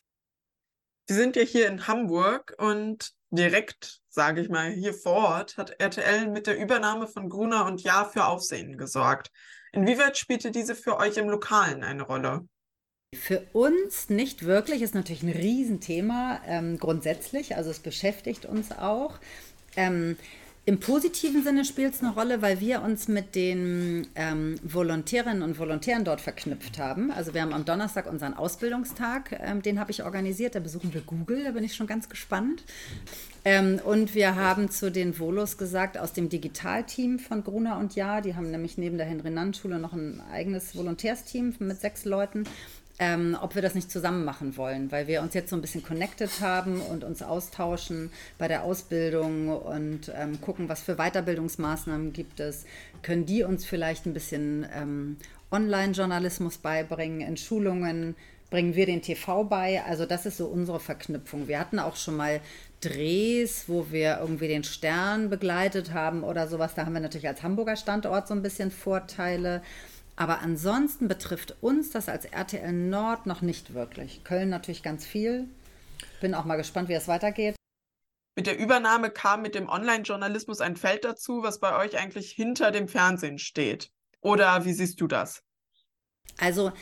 Sie sind ja hier in Hamburg und direkt, sage ich mal, hier vor Ort hat RTL mit der Übernahme von Gruner und Jahr für Aufsehen gesorgt. Inwieweit spielte diese für euch im Lokalen eine Rolle? Für uns nicht wirklich, ist natürlich ein Riesenthema ähm, grundsätzlich, also es beschäftigt uns auch. Ähm, im positiven Sinne spielt es eine Rolle, weil wir uns mit den ähm, Volontärinnen und Volontären dort verknüpft haben. Also wir haben am Donnerstag unseren Ausbildungstag, ähm, den habe ich organisiert. Da besuchen wir Google, da bin ich schon ganz gespannt. Ähm, und wir haben zu den Volos gesagt, aus dem Digitalteam von Gruner und Ja, die haben nämlich neben der Henry-Nann-Schule noch ein eigenes Volontärsteam mit sechs Leuten ähm, ob wir das nicht zusammen machen wollen, weil wir uns jetzt so ein bisschen connected haben und uns austauschen bei der Ausbildung und ähm, gucken, was für Weiterbildungsmaßnahmen gibt es. Können die uns vielleicht ein bisschen ähm, Online-Journalismus beibringen, in Schulungen? Bringen wir den TV bei? Also das ist so unsere Verknüpfung. Wir hatten auch schon mal Drehs, wo wir irgendwie den Stern begleitet haben oder sowas. Da haben wir natürlich als Hamburger Standort so ein bisschen Vorteile. Aber ansonsten betrifft uns das als RTL Nord noch nicht wirklich. Köln natürlich ganz viel. Bin auch mal gespannt, wie es weitergeht. Mit der Übernahme kam mit dem Online-Journalismus ein Feld dazu, was bei euch eigentlich hinter dem Fernsehen steht. Oder wie siehst du das? Also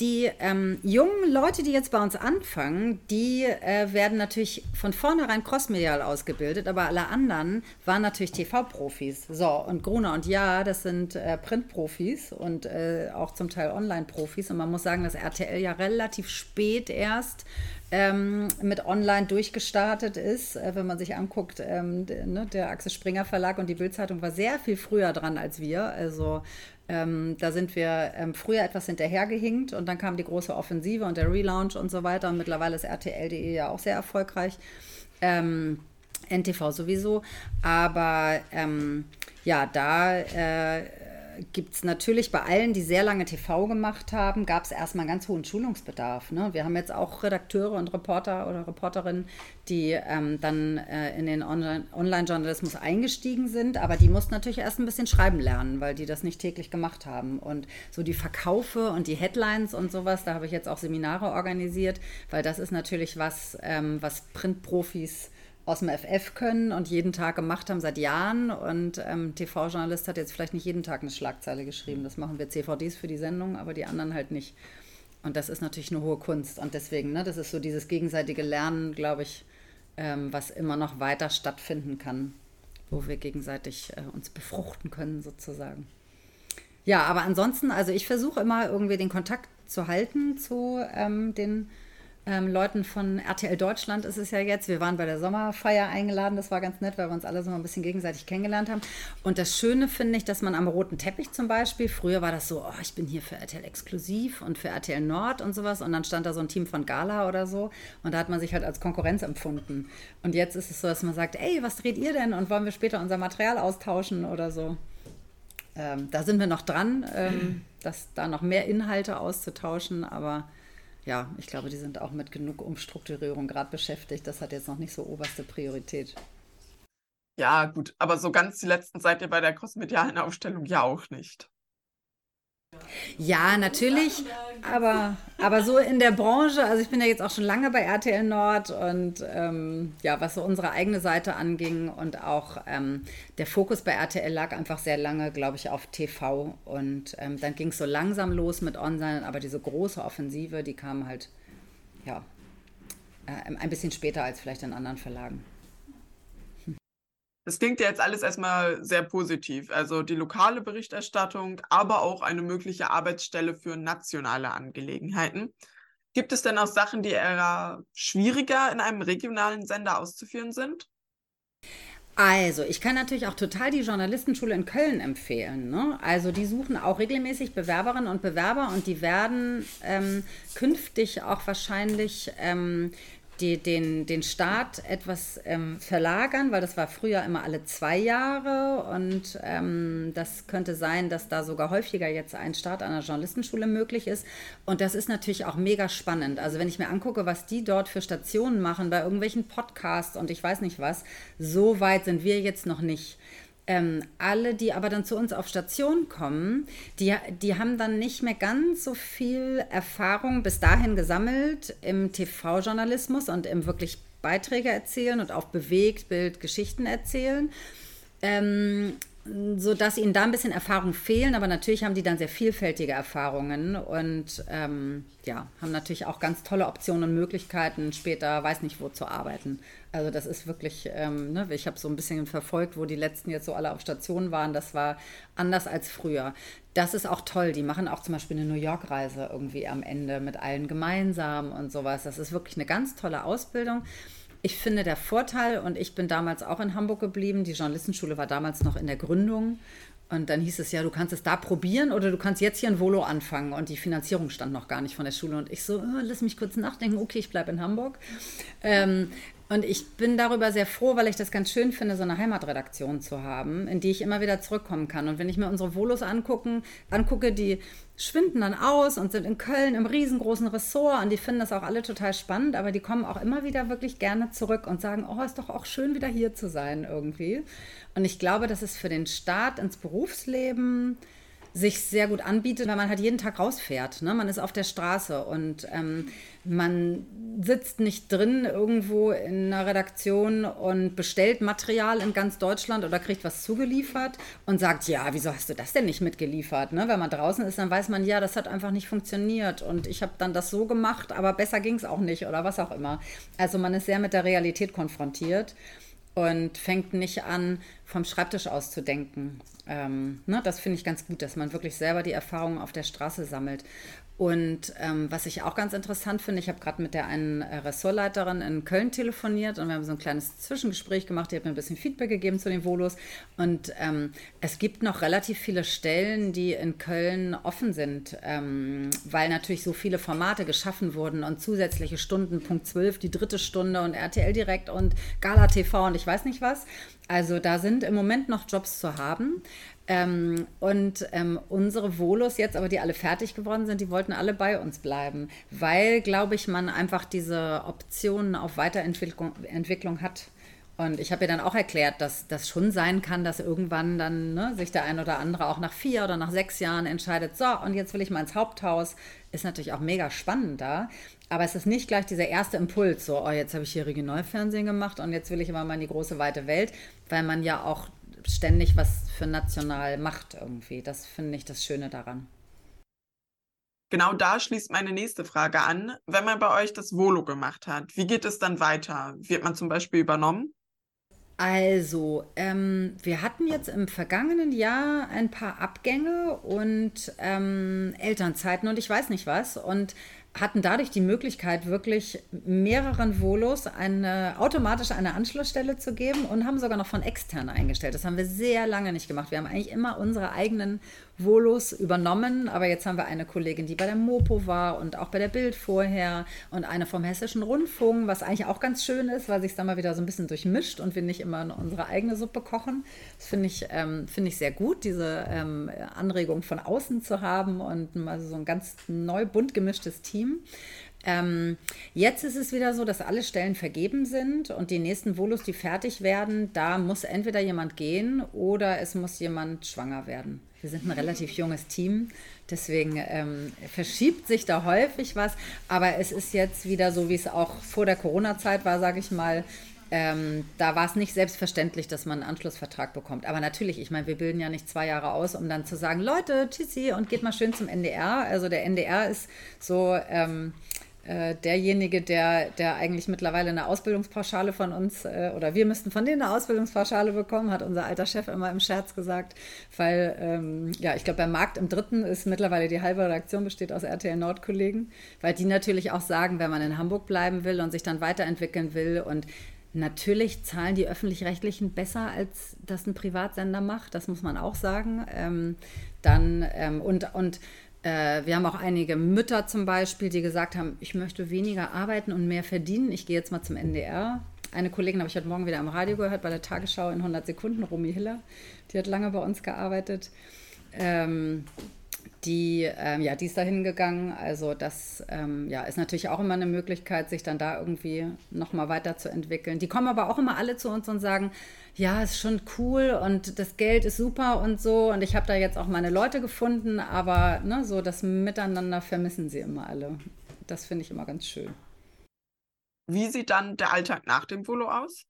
die ähm, jungen Leute, die jetzt bei uns anfangen, die äh, werden natürlich von vornherein crossmedial ausgebildet, aber alle anderen waren natürlich TV-Profis. So, und Gruner und Ja, das sind äh, Print-Profis und äh, auch zum Teil Online-Profis. Und man muss sagen, dass RTL ja relativ spät erst ähm, mit online durchgestartet ist. Äh, wenn man sich anguckt, ähm, ne, der Axel Springer Verlag und die Bildzeitung war sehr viel früher dran als wir. Also ähm, da sind wir ähm, früher etwas hinterhergehinkt und dann kam die große Offensive und der Relaunch und so weiter. Und mittlerweile ist RTL.de ja auch sehr erfolgreich. Ähm, NTV sowieso. Aber ähm, ja, da äh, gibt es natürlich bei allen, die sehr lange TV gemacht haben, gab es erstmal einen ganz hohen Schulungsbedarf. Ne? Wir haben jetzt auch Redakteure und Reporter oder Reporterinnen, die ähm, dann äh, in den Online-Journalismus eingestiegen sind, aber die mussten natürlich erst ein bisschen schreiben lernen, weil die das nicht täglich gemacht haben. Und so die Verkaufe und die Headlines und sowas, da habe ich jetzt auch Seminare organisiert, weil das ist natürlich was, ähm, was Printprofis aus dem FF können und jeden Tag gemacht haben seit Jahren. Und ähm, TV-Journalist hat jetzt vielleicht nicht jeden Tag eine Schlagzeile geschrieben. Das machen wir CVDs für die Sendung, aber die anderen halt nicht. Und das ist natürlich eine hohe Kunst. Und deswegen, ne, das ist so dieses gegenseitige Lernen, glaube ich, ähm, was immer noch weiter stattfinden kann, wo wir gegenseitig äh, uns befruchten können, sozusagen. Ja, aber ansonsten, also ich versuche immer irgendwie den Kontakt zu halten zu ähm, den ähm, Leuten von RTL Deutschland ist es ja jetzt. Wir waren bei der Sommerfeier eingeladen. Das war ganz nett, weil wir uns alle so ein bisschen gegenseitig kennengelernt haben. Und das Schöne finde ich, dass man am roten Teppich zum Beispiel, früher war das so, oh, ich bin hier für RTL Exklusiv und für RTL Nord und sowas. Und dann stand da so ein Team von Gala oder so. Und da hat man sich halt als Konkurrenz empfunden. Und jetzt ist es so, dass man sagt, ey, was dreht ihr denn? Und wollen wir später unser Material austauschen oder so? Ähm, da sind wir noch dran, ähm, dass da noch mehr Inhalte auszutauschen, aber ja, ich glaube, die sind auch mit genug Umstrukturierung gerade beschäftigt. Das hat jetzt noch nicht so oberste Priorität. Ja, gut, aber so ganz die letzten seid ihr bei der kosmedialen Aufstellung ja auch nicht. Ja, natürlich, aber, aber so in der Branche, also ich bin ja jetzt auch schon lange bei RTL Nord und ähm, ja, was so unsere eigene Seite anging und auch ähm, der Fokus bei RTL lag einfach sehr lange, glaube ich, auf TV und ähm, dann ging es so langsam los mit Online, aber diese große Offensive, die kam halt, ja, äh, ein bisschen später als vielleicht in anderen Verlagen. Das klingt ja jetzt alles erstmal sehr positiv. Also die lokale Berichterstattung, aber auch eine mögliche Arbeitsstelle für nationale Angelegenheiten. Gibt es denn auch Sachen, die eher schwieriger in einem regionalen Sender auszuführen sind? Also, ich kann natürlich auch total die Journalistenschule in Köln empfehlen. Ne? Also, die suchen auch regelmäßig Bewerberinnen und Bewerber und die werden ähm, künftig auch wahrscheinlich ähm, die, den, den Start etwas ähm, verlagern, weil das war früher immer alle zwei Jahre und ähm, das könnte sein, dass da sogar häufiger jetzt ein Start der Journalistenschule möglich ist. Und das ist natürlich auch mega spannend. Also wenn ich mir angucke, was die dort für Stationen machen bei irgendwelchen Podcasts und ich weiß nicht was, so weit sind wir jetzt noch nicht. Ähm, alle, die aber dann zu uns auf Station kommen, die, die haben dann nicht mehr ganz so viel Erfahrung bis dahin gesammelt im TV-Journalismus und im wirklich Beiträge erzählen und auf Bewegtbild Geschichten erzählen. Ähm, so dass ihnen da ein bisschen Erfahrung fehlen, aber natürlich haben die dann sehr vielfältige Erfahrungen und ähm, ja, haben natürlich auch ganz tolle Optionen und Möglichkeiten, später weiß nicht wo zu arbeiten. Also das ist wirklich, ähm, ne, ich habe so ein bisschen verfolgt, wo die letzten jetzt so alle auf Stationen waren. Das war anders als früher. Das ist auch toll. Die machen auch zum Beispiel eine New York-Reise irgendwie am Ende mit allen gemeinsam und sowas. Das ist wirklich eine ganz tolle Ausbildung. Ich finde der Vorteil, und ich bin damals auch in Hamburg geblieben, die Journalistenschule war damals noch in der Gründung. Und dann hieß es ja, du kannst es da probieren oder du kannst jetzt hier in Volo anfangen. Und die Finanzierung stand noch gar nicht von der Schule. Und ich so, oh, lass mich kurz nachdenken, okay, ich bleibe in Hamburg. Ähm, und ich bin darüber sehr froh, weil ich das ganz schön finde, so eine Heimatredaktion zu haben, in die ich immer wieder zurückkommen kann. Und wenn ich mir unsere Volos angucken, angucke, die schwinden dann aus und sind in Köln im riesengroßen Ressort und die finden das auch alle total spannend, aber die kommen auch immer wieder wirklich gerne zurück und sagen, oh, ist doch auch schön, wieder hier zu sein irgendwie. Und ich glaube, das ist für den Start ins Berufsleben sich sehr gut anbietet, weil man halt jeden Tag rausfährt. Ne? Man ist auf der Straße und ähm, man sitzt nicht drin irgendwo in einer Redaktion und bestellt Material in ganz Deutschland oder kriegt was zugeliefert und sagt, ja, wieso hast du das denn nicht mitgeliefert? Ne? Wenn man draußen ist, dann weiß man, ja, das hat einfach nicht funktioniert und ich habe dann das so gemacht, aber besser ging es auch nicht oder was auch immer. Also man ist sehr mit der Realität konfrontiert und fängt nicht an, vom Schreibtisch aus zu denken. Ähm, ne, das finde ich ganz gut, dass man wirklich selber die Erfahrungen auf der Straße sammelt. Und ähm, was ich auch ganz interessant finde, ich habe gerade mit der einen äh, Ressortleiterin in Köln telefoniert und wir haben so ein kleines Zwischengespräch gemacht. Die hat mir ein bisschen Feedback gegeben zu den Volos. Und ähm, es gibt noch relativ viele Stellen, die in Köln offen sind, ähm, weil natürlich so viele Formate geschaffen wurden und zusätzliche Stunden, Punkt 12, die dritte Stunde und RTL Direkt und Gala TV und ich weiß nicht was. Also da sind im Moment noch Jobs zu haben. Ähm, und ähm, unsere Volos jetzt, aber die alle fertig geworden sind, die wollten alle bei uns bleiben, weil, glaube ich, man einfach diese Optionen auf Weiterentwicklung Entwicklung hat. Und ich habe ihr dann auch erklärt, dass das schon sein kann, dass irgendwann dann ne, sich der ein oder andere auch nach vier oder nach sechs Jahren entscheidet, so, und jetzt will ich mal ins Haupthaus. Ist natürlich auch mega spannend da. Aber es ist nicht gleich dieser erste Impuls, so, oh, jetzt habe ich hier Regionalfernsehen gemacht und jetzt will ich immer mal in die große weite Welt, weil man ja auch ständig was für national macht irgendwie. Das finde ich das Schöne daran. Genau da schließt meine nächste Frage an. Wenn man bei euch das Volo gemacht hat, wie geht es dann weiter? Wird man zum Beispiel übernommen? Also, ähm, wir hatten jetzt im vergangenen Jahr ein paar Abgänge und ähm, Elternzeiten und ich weiß nicht was. Und hatten dadurch die Möglichkeit, wirklich mehreren Volos eine, automatisch eine Anschlussstelle zu geben und haben sogar noch von extern eingestellt. Das haben wir sehr lange nicht gemacht. Wir haben eigentlich immer unsere eigenen Volos übernommen, aber jetzt haben wir eine Kollegin, die bei der Mopo war und auch bei der Bild vorher und eine vom Hessischen Rundfunk, was eigentlich auch ganz schön ist, weil sich da mal wieder so ein bisschen durchmischt und wir nicht immer unsere eigene Suppe kochen. Das finde ich, ähm, find ich sehr gut, diese ähm, Anregung von außen zu haben und mal so ein ganz neu bunt gemischtes Team. Ähm, jetzt ist es wieder so, dass alle Stellen vergeben sind und die nächsten Volos, die fertig werden, da muss entweder jemand gehen oder es muss jemand schwanger werden. Wir sind ein relativ junges Team, deswegen ähm, verschiebt sich da häufig was. Aber es ist jetzt wieder so, wie es auch vor der Corona-Zeit war, sage ich mal. Ähm, da war es nicht selbstverständlich, dass man einen Anschlussvertrag bekommt. Aber natürlich, ich meine, wir bilden ja nicht zwei Jahre aus, um dann zu sagen, Leute, tschüssi und geht mal schön zum NDR. Also der NDR ist so, ähm, äh, derjenige, der, der eigentlich mittlerweile eine Ausbildungspauschale von uns äh, oder wir müssten von denen eine Ausbildungspauschale bekommen, hat unser alter Chef immer im Scherz gesagt, weil ähm, ja, ich glaube, beim Markt im Dritten ist mittlerweile die halbe Redaktion besteht aus RTL Nord-Kollegen, weil die natürlich auch sagen, wenn man in Hamburg bleiben will und sich dann weiterentwickeln will und Natürlich zahlen die öffentlich-rechtlichen besser, als das ein Privatsender macht, das muss man auch sagen. Ähm, dann ähm, und, und äh, wir haben auch einige Mütter zum Beispiel, die gesagt haben, ich möchte weniger arbeiten und mehr verdienen. Ich gehe jetzt mal zum NDR. Eine Kollegin habe ich heute Morgen wieder am Radio gehört, bei der Tagesschau in 100 Sekunden, Romy Hiller. Die hat lange bei uns gearbeitet. Ähm, die, ähm, ja, die ist da hingegangen. Also das ähm, ja, ist natürlich auch immer eine Möglichkeit, sich dann da irgendwie nochmal weiterzuentwickeln. Die kommen aber auch immer alle zu uns und sagen, ja, ist schon cool und das Geld ist super und so. Und ich habe da jetzt auch meine Leute gefunden, aber ne, so das Miteinander vermissen sie immer alle. Das finde ich immer ganz schön. Wie sieht dann der Alltag nach dem Volo aus?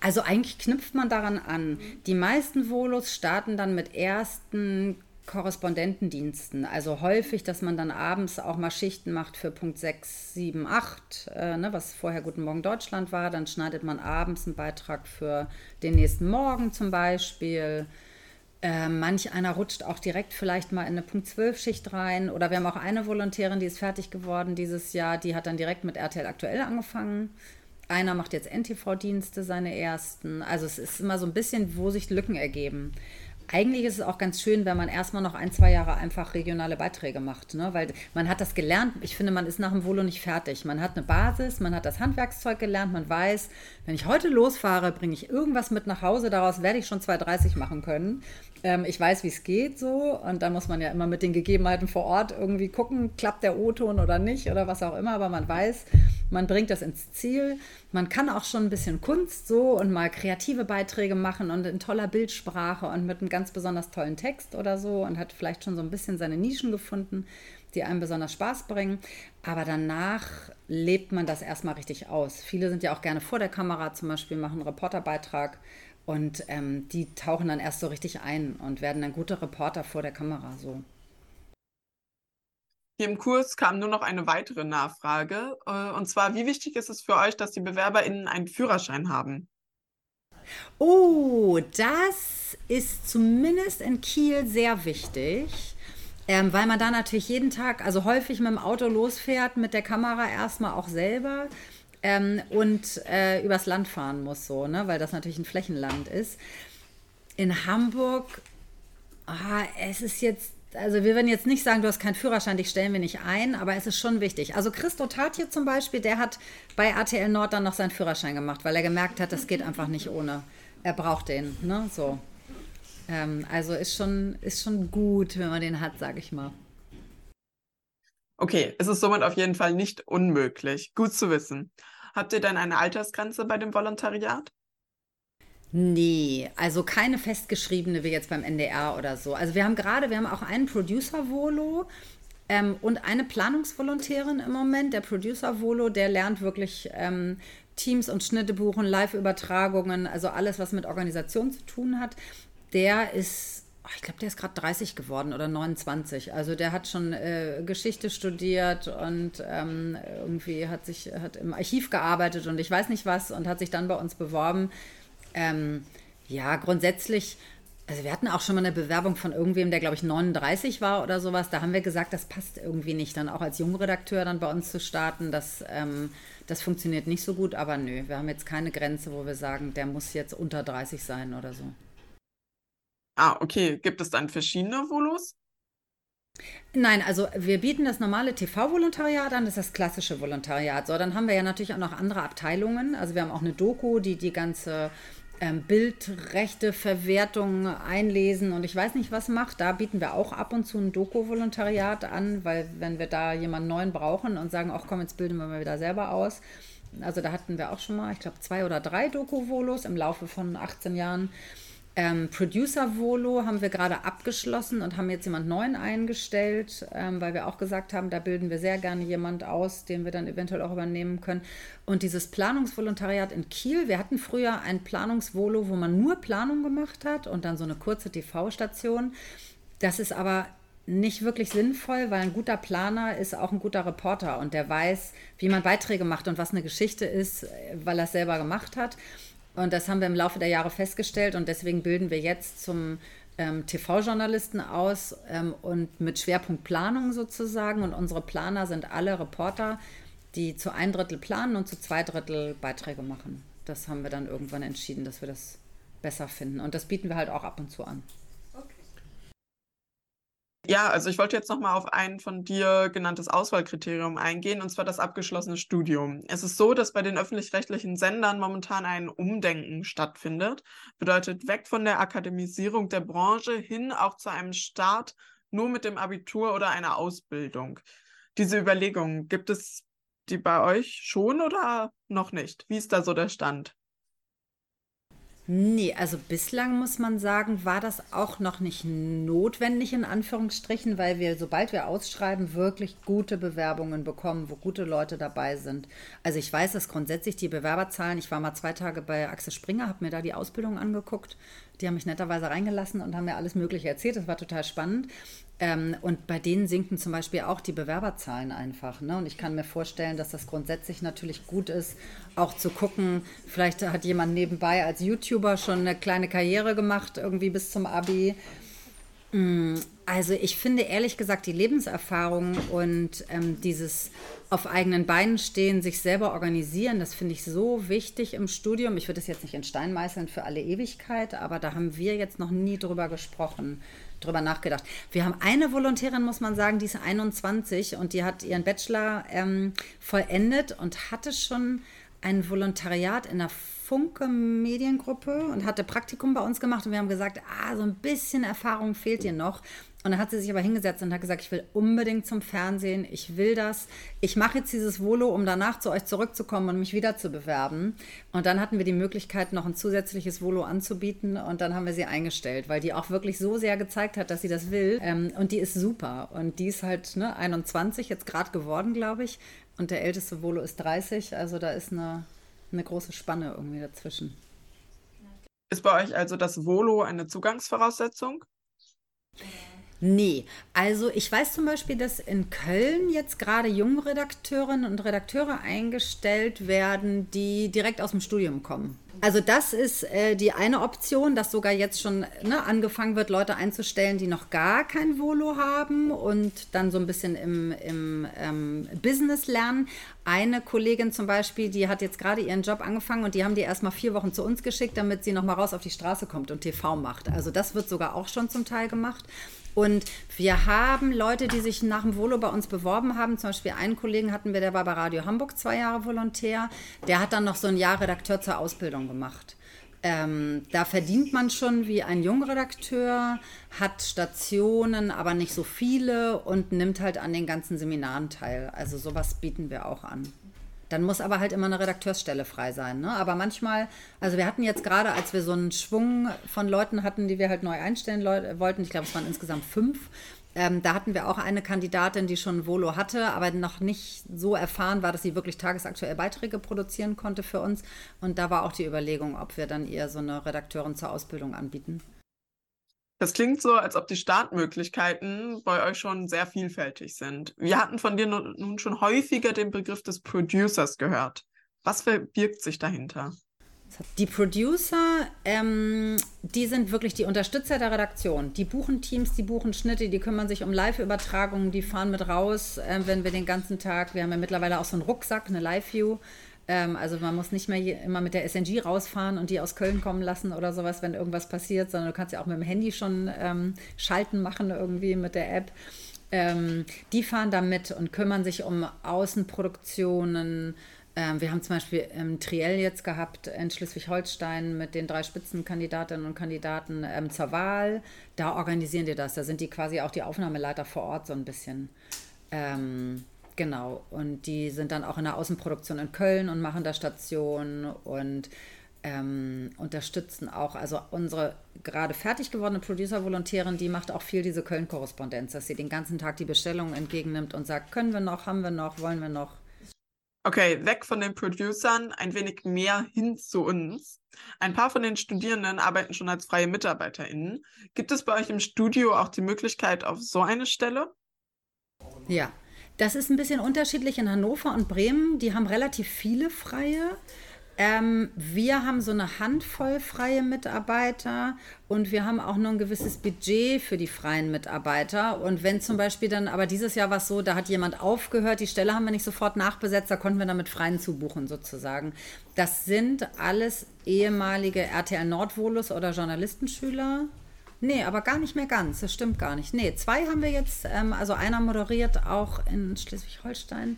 Also eigentlich knüpft man daran an. Die meisten Volos starten dann mit ersten Korrespondentendiensten. Also häufig, dass man dann abends auch mal Schichten macht für Punkt 6, 7, 8, äh, ne, was vorher Guten Morgen Deutschland war. Dann schneidet man abends einen Beitrag für den nächsten Morgen zum Beispiel. Äh, manch einer rutscht auch direkt vielleicht mal in eine Punkt 12 Schicht rein. Oder wir haben auch eine Volontärin, die ist fertig geworden dieses Jahr. Die hat dann direkt mit RTL aktuell angefangen. Einer macht jetzt NTV-Dienste, seine ersten. Also es ist immer so ein bisschen, wo sich Lücken ergeben eigentlich ist es auch ganz schön, wenn man erstmal noch ein, zwei Jahre einfach regionale Beiträge macht, ne? weil man hat das gelernt. Ich finde, man ist nach dem Volo nicht fertig. Man hat eine Basis, man hat das Handwerkszeug gelernt, man weiß, wenn ich heute losfahre, bringe ich irgendwas mit nach Hause, daraus werde ich schon 2,30 machen können. Ähm, ich weiß, wie es geht so und dann muss man ja immer mit den Gegebenheiten vor Ort irgendwie gucken, klappt der O-Ton oder nicht oder was auch immer, aber man weiß, man bringt das ins Ziel. Man kann auch schon ein bisschen Kunst so und mal kreative Beiträge machen und in toller Bildsprache und mit einem ganz besonders tollen Text oder so und hat vielleicht schon so ein bisschen seine Nischen gefunden, die einem besonders Spaß bringen. Aber danach lebt man das erstmal richtig aus. Viele sind ja auch gerne vor der Kamera, zum Beispiel machen einen Reporterbeitrag und ähm, die tauchen dann erst so richtig ein und werden dann gute Reporter vor der Kamera so. Hier im Kurs kam nur noch eine weitere Nachfrage. Äh, und zwar, wie wichtig ist es für euch, dass die BewerberInnen einen Führerschein haben? Oh, das ist zumindest in Kiel sehr wichtig. Ähm, weil man da natürlich jeden Tag, also häufig mit dem Auto losfährt, mit der Kamera erstmal auch selber ähm, und äh, übers Land fahren muss, so, ne? weil das natürlich ein Flächenland ist. In Hamburg, ah, es ist jetzt also wir werden jetzt nicht sagen, du hast keinen Führerschein, dich stellen wir nicht ein, aber es ist schon wichtig. Also Christo Tatje zum Beispiel, der hat bei RTL Nord dann noch seinen Führerschein gemacht, weil er gemerkt hat, das geht einfach nicht ohne. Er braucht den, ne? So. Ähm, also ist schon, ist schon gut, wenn man den hat, sage ich mal. Okay, es ist somit auf jeden Fall nicht unmöglich. Gut zu wissen. Habt ihr denn eine Altersgrenze bei dem Volontariat? Nee, also keine festgeschriebene wie jetzt beim NDR oder so. Also wir haben gerade, wir haben auch einen Producer-Volo ähm, und eine Planungsvolontärin im Moment. Der Producer-Volo, der lernt wirklich ähm, Teams und Schnitte buchen, Live-Übertragungen, also alles, was mit Organisation zu tun hat. Der ist ich glaube, der ist gerade 30 geworden oder 29. Also der hat schon äh, Geschichte studiert und ähm, irgendwie hat sich hat im Archiv gearbeitet und ich weiß nicht was und hat sich dann bei uns beworben ähm, ja, grundsätzlich, also wir hatten auch schon mal eine Bewerbung von irgendwem, der glaube ich 39 war oder sowas. Da haben wir gesagt, das passt irgendwie nicht, dann auch als Jungredakteur dann bei uns zu starten. Das, ähm, das funktioniert nicht so gut, aber nö, wir haben jetzt keine Grenze, wo wir sagen, der muss jetzt unter 30 sein oder so. Ah, okay. Gibt es dann verschiedene Volos? Nein, also wir bieten das normale TV-Volontariat an, das ist das klassische Volontariat. So, dann haben wir ja natürlich auch noch andere Abteilungen. Also wir haben auch eine Doku, die die ganze ähm, Bildrechte, Verwertung einlesen und ich weiß nicht, was macht. Da bieten wir auch ab und zu ein Doku-Volontariat an, weil wenn wir da jemanden neuen brauchen und sagen, ach komm, jetzt bilden wir mal wieder selber aus. Also da hatten wir auch schon mal, ich glaube, zwei oder drei Doku-Volos im Laufe von 18 Jahren. Ähm, Producer Volo haben wir gerade abgeschlossen und haben jetzt jemand neuen eingestellt, ähm, weil wir auch gesagt haben, da bilden wir sehr gerne jemand aus, den wir dann eventuell auch übernehmen können. Und dieses Planungsvolontariat in Kiel, wir hatten früher ein Planungsvolo, wo man nur Planung gemacht hat und dann so eine kurze TV-Station. Das ist aber nicht wirklich sinnvoll, weil ein guter Planer ist auch ein guter Reporter und der weiß, wie man Beiträge macht und was eine Geschichte ist, weil er es selber gemacht hat. Und das haben wir im Laufe der Jahre festgestellt und deswegen bilden wir jetzt zum ähm, TV-Journalisten aus ähm, und mit Schwerpunkt Planung sozusagen. Und unsere Planer sind alle Reporter, die zu ein Drittel planen und zu zwei Drittel Beiträge machen. Das haben wir dann irgendwann entschieden, dass wir das besser finden. Und das bieten wir halt auch ab und zu an. Ja, also ich wollte jetzt nochmal auf ein von dir genanntes Auswahlkriterium eingehen, und zwar das abgeschlossene Studium. Es ist so, dass bei den öffentlich-rechtlichen Sendern momentan ein Umdenken stattfindet. Bedeutet weg von der Akademisierung der Branche hin auch zu einem Start nur mit dem Abitur oder einer Ausbildung. Diese Überlegungen, gibt es die bei euch schon oder noch nicht? Wie ist da so der Stand? Nee, also bislang muss man sagen, war das auch noch nicht notwendig in Anführungsstrichen, weil wir, sobald wir ausschreiben, wirklich gute Bewerbungen bekommen, wo gute Leute dabei sind. Also ich weiß, dass grundsätzlich die Bewerberzahlen, ich war mal zwei Tage bei Axel Springer, habe mir da die Ausbildung angeguckt. Die haben mich netterweise reingelassen und haben mir alles Mögliche erzählt. Das war total spannend. Ähm, und bei denen sinken zum Beispiel auch die Bewerberzahlen einfach. Ne? Und ich kann mir vorstellen, dass das grundsätzlich natürlich gut ist, auch zu gucken, vielleicht hat jemand nebenbei als YouTuber schon eine kleine Karriere gemacht, irgendwie bis zum ABI. Mm, also ich finde ehrlich gesagt die Lebenserfahrung und ähm, dieses auf eigenen Beinen stehen, sich selber organisieren, das finde ich so wichtig im Studium. Ich würde es jetzt nicht in Stein meißeln für alle Ewigkeit, aber da haben wir jetzt noch nie drüber gesprochen drüber nachgedacht. Wir haben eine Volontärin, muss man sagen, die ist 21 und die hat ihren Bachelor ähm, vollendet und hatte schon ein Volontariat in der Funke Mediengruppe und hatte Praktikum bei uns gemacht und wir haben gesagt, ah, so ein bisschen Erfahrung fehlt ihr noch. Und dann hat sie sich aber hingesetzt und hat gesagt, ich will unbedingt zum Fernsehen, ich will das. Ich mache jetzt dieses Volo, um danach zu euch zurückzukommen und mich wieder zu bewerben. Und dann hatten wir die Möglichkeit, noch ein zusätzliches Volo anzubieten und dann haben wir sie eingestellt, weil die auch wirklich so sehr gezeigt hat, dass sie das will. Ähm, und die ist super. Und die ist halt ne, 21, jetzt gerade geworden, glaube ich. Und der älteste Volo ist 30, also da ist eine, eine große Spanne irgendwie dazwischen. Ist bei euch also das Volo eine Zugangsvoraussetzung? Nee, also ich weiß zum Beispiel, dass in Köln jetzt gerade junge Redakteurinnen und Redakteure eingestellt werden, die direkt aus dem Studium kommen. Also das ist äh, die eine Option, dass sogar jetzt schon ne, angefangen wird, Leute einzustellen, die noch gar kein Volo haben und dann so ein bisschen im, im ähm, Business lernen. Eine Kollegin zum Beispiel, die hat jetzt gerade ihren Job angefangen und die haben die erstmal vier Wochen zu uns geschickt, damit sie nochmal raus auf die Straße kommt und TV macht. Also das wird sogar auch schon zum Teil gemacht. Und wir haben Leute, die sich nach dem Volo bei uns beworben haben. Zum Beispiel einen Kollegen hatten wir, der war bei Radio Hamburg zwei Jahre Volontär. Der hat dann noch so ein Jahr Redakteur zur Ausbildung gemacht. Ähm, da verdient man schon wie ein Jungredakteur, hat Stationen, aber nicht so viele und nimmt halt an den ganzen Seminaren teil. Also sowas bieten wir auch an. Dann muss aber halt immer eine Redakteursstelle frei sein. Ne? Aber manchmal, also wir hatten jetzt gerade, als wir so einen Schwung von Leuten hatten, die wir halt neu einstellen wollten, ich glaube, es waren insgesamt fünf, ähm, da hatten wir auch eine Kandidatin, die schon Volo hatte, aber noch nicht so erfahren war, dass sie wirklich tagesaktuell Beiträge produzieren konnte für uns. Und da war auch die Überlegung, ob wir dann ihr so eine Redakteurin zur Ausbildung anbieten. Das klingt so, als ob die Startmöglichkeiten bei euch schon sehr vielfältig sind. Wir hatten von dir nun schon häufiger den Begriff des Producers gehört. Was verbirgt sich dahinter? Die Producer, ähm, die sind wirklich die Unterstützer der Redaktion. Die buchen Teams, die buchen Schnitte, die kümmern sich um Live-Übertragungen, die fahren mit raus, äh, wenn wir den ganzen Tag, wir haben ja mittlerweile auch so einen Rucksack, eine Live-View, ähm, also man muss nicht mehr immer mit der SNG rausfahren und die aus Köln kommen lassen oder sowas, wenn irgendwas passiert, sondern du kannst ja auch mit dem Handy schon ähm, Schalten machen irgendwie mit der App. Ähm, die fahren da mit und kümmern sich um Außenproduktionen. Ähm, wir haben zum Beispiel im Triell jetzt gehabt in Schleswig-Holstein mit den drei Spitzenkandidatinnen und Kandidaten ähm, zur Wahl. Da organisieren die das. Da sind die quasi auch die Aufnahmeleiter vor Ort so ein bisschen. Ähm, Genau. Und die sind dann auch in der Außenproduktion in Köln und machen da Stationen und ähm, unterstützen auch, also unsere gerade fertig gewordene Producer-Volontärin, die macht auch viel diese Köln-Korrespondenz, dass sie den ganzen Tag die Bestellungen entgegennimmt und sagt, können wir noch, haben wir noch, wollen wir noch. Okay, weg von den Producern, ein wenig mehr hin zu uns. Ein paar von den Studierenden arbeiten schon als freie MitarbeiterInnen. Gibt es bei euch im Studio auch die Möglichkeit auf so eine Stelle? Ja, das ist ein bisschen unterschiedlich in Hannover und Bremen. Die haben relativ viele freie. Ähm, wir haben so eine Handvoll freie Mitarbeiter und wir haben auch nur ein gewisses Budget für die freien Mitarbeiter. Und wenn zum Beispiel dann, aber dieses Jahr war es so, da hat jemand aufgehört, die Stelle haben wir nicht sofort nachbesetzt, da konnten wir dann mit Freien zubuchen sozusagen. Das sind alles ehemalige RTL Nordvolus oder Journalistenschüler. Nee, aber gar nicht mehr ganz. Das stimmt gar nicht. Nee, zwei haben wir jetzt. Ähm, also einer moderiert auch in Schleswig-Holstein.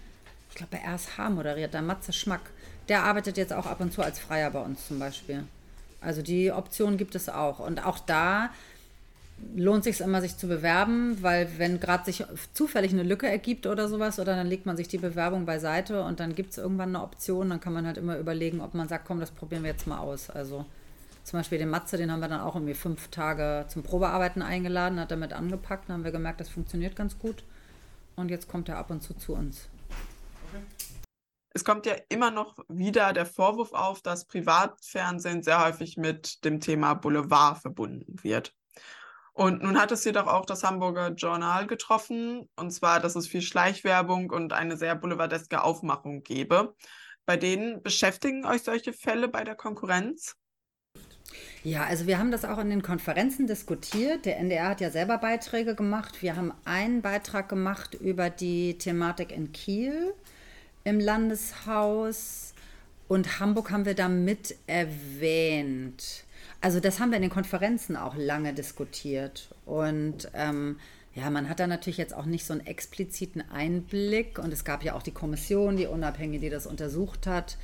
Ich glaube, bei RSH moderiert, der Matze Schmack. Der arbeitet jetzt auch ab und zu als Freier bei uns zum Beispiel. Also die Option gibt es auch. Und auch da lohnt sich immer, sich zu bewerben, weil wenn gerade sich zufällig eine Lücke ergibt oder sowas, oder dann legt man sich die Bewerbung beiseite und dann gibt es irgendwann eine Option, dann kann man halt immer überlegen, ob man sagt, komm, das probieren wir jetzt mal aus. Also Zum Beispiel den Matze, den haben wir dann auch irgendwie fünf Tage zum Probearbeiten eingeladen, hat damit angepackt, dann haben wir gemerkt, das funktioniert ganz gut. Und jetzt kommt er ab und zu zu uns. Es kommt ja immer noch wieder der Vorwurf auf, dass Privatfernsehen sehr häufig mit dem Thema Boulevard verbunden wird. Und nun hat es jedoch auch das Hamburger Journal getroffen, und zwar, dass es viel Schleichwerbung und eine sehr boulevardeske Aufmachung gebe. Bei denen beschäftigen euch solche Fälle bei der Konkurrenz? Ja, also wir haben das auch in den Konferenzen diskutiert. Der NDR hat ja selber Beiträge gemacht. Wir haben einen Beitrag gemacht über die Thematik in Kiel im Landeshaus und Hamburg haben wir da mit erwähnt. Also das haben wir in den Konferenzen auch lange diskutiert. Und ähm, ja, man hat da natürlich jetzt auch nicht so einen expliziten Einblick. Und es gab ja auch die Kommission, die Unabhängige, die das untersucht hat.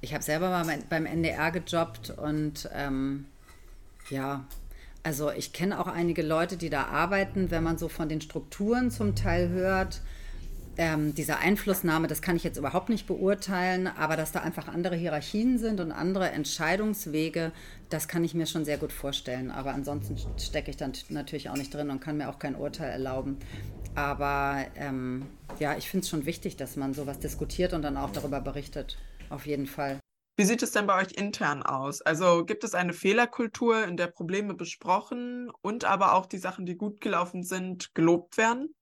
Ich habe selber mal beim NDR gejobbt und ähm, ja, also ich kenne auch einige Leute, die da arbeiten, wenn man so von den Strukturen zum Teil hört ähm, diese Einflussnahme, das kann ich jetzt überhaupt nicht beurteilen, aber dass da einfach andere Hierarchien sind und andere Entscheidungswege, das kann ich mir schon sehr gut vorstellen. Aber ansonsten stecke ich dann natürlich auch nicht drin und kann mir auch kein Urteil erlauben. Aber ähm, ja, ich finde es schon wichtig, dass man sowas diskutiert und dann auch darüber berichtet. Auf jeden Fall. Wie sieht es denn bei euch intern aus? Also gibt es eine Fehlerkultur, in der Probleme besprochen und aber auch die Sachen, die gut gelaufen sind, gelobt werden?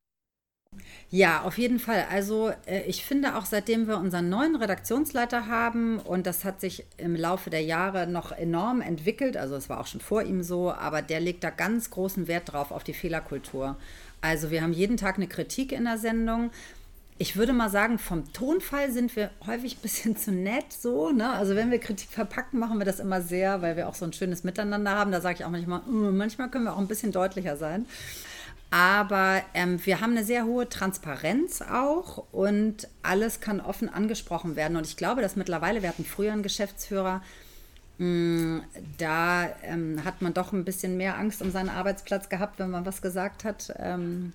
Ja, auf jeden Fall. Also äh, ich finde auch seitdem wir unseren neuen Redaktionsleiter haben und das hat sich im Laufe der Jahre noch enorm entwickelt, also es war auch schon vor ihm so, aber der legt da ganz großen Wert drauf auf die Fehlerkultur. Also wir haben jeden Tag eine Kritik in der Sendung. Ich würde mal sagen, vom Tonfall sind wir häufig ein bisschen zu nett so. Ne? Also wenn wir Kritik verpacken, machen wir das immer sehr, weil wir auch so ein schönes Miteinander haben. Da sage ich auch manchmal, mm, manchmal können wir auch ein bisschen deutlicher sein. Aber ähm, wir haben eine sehr hohe Transparenz auch und alles kann offen angesprochen werden. Und ich glaube, dass mittlerweile, wir hatten früher einen Geschäftsführer, da ähm, hat man doch ein bisschen mehr Angst um seinen Arbeitsplatz gehabt, wenn man was gesagt hat. Ähm,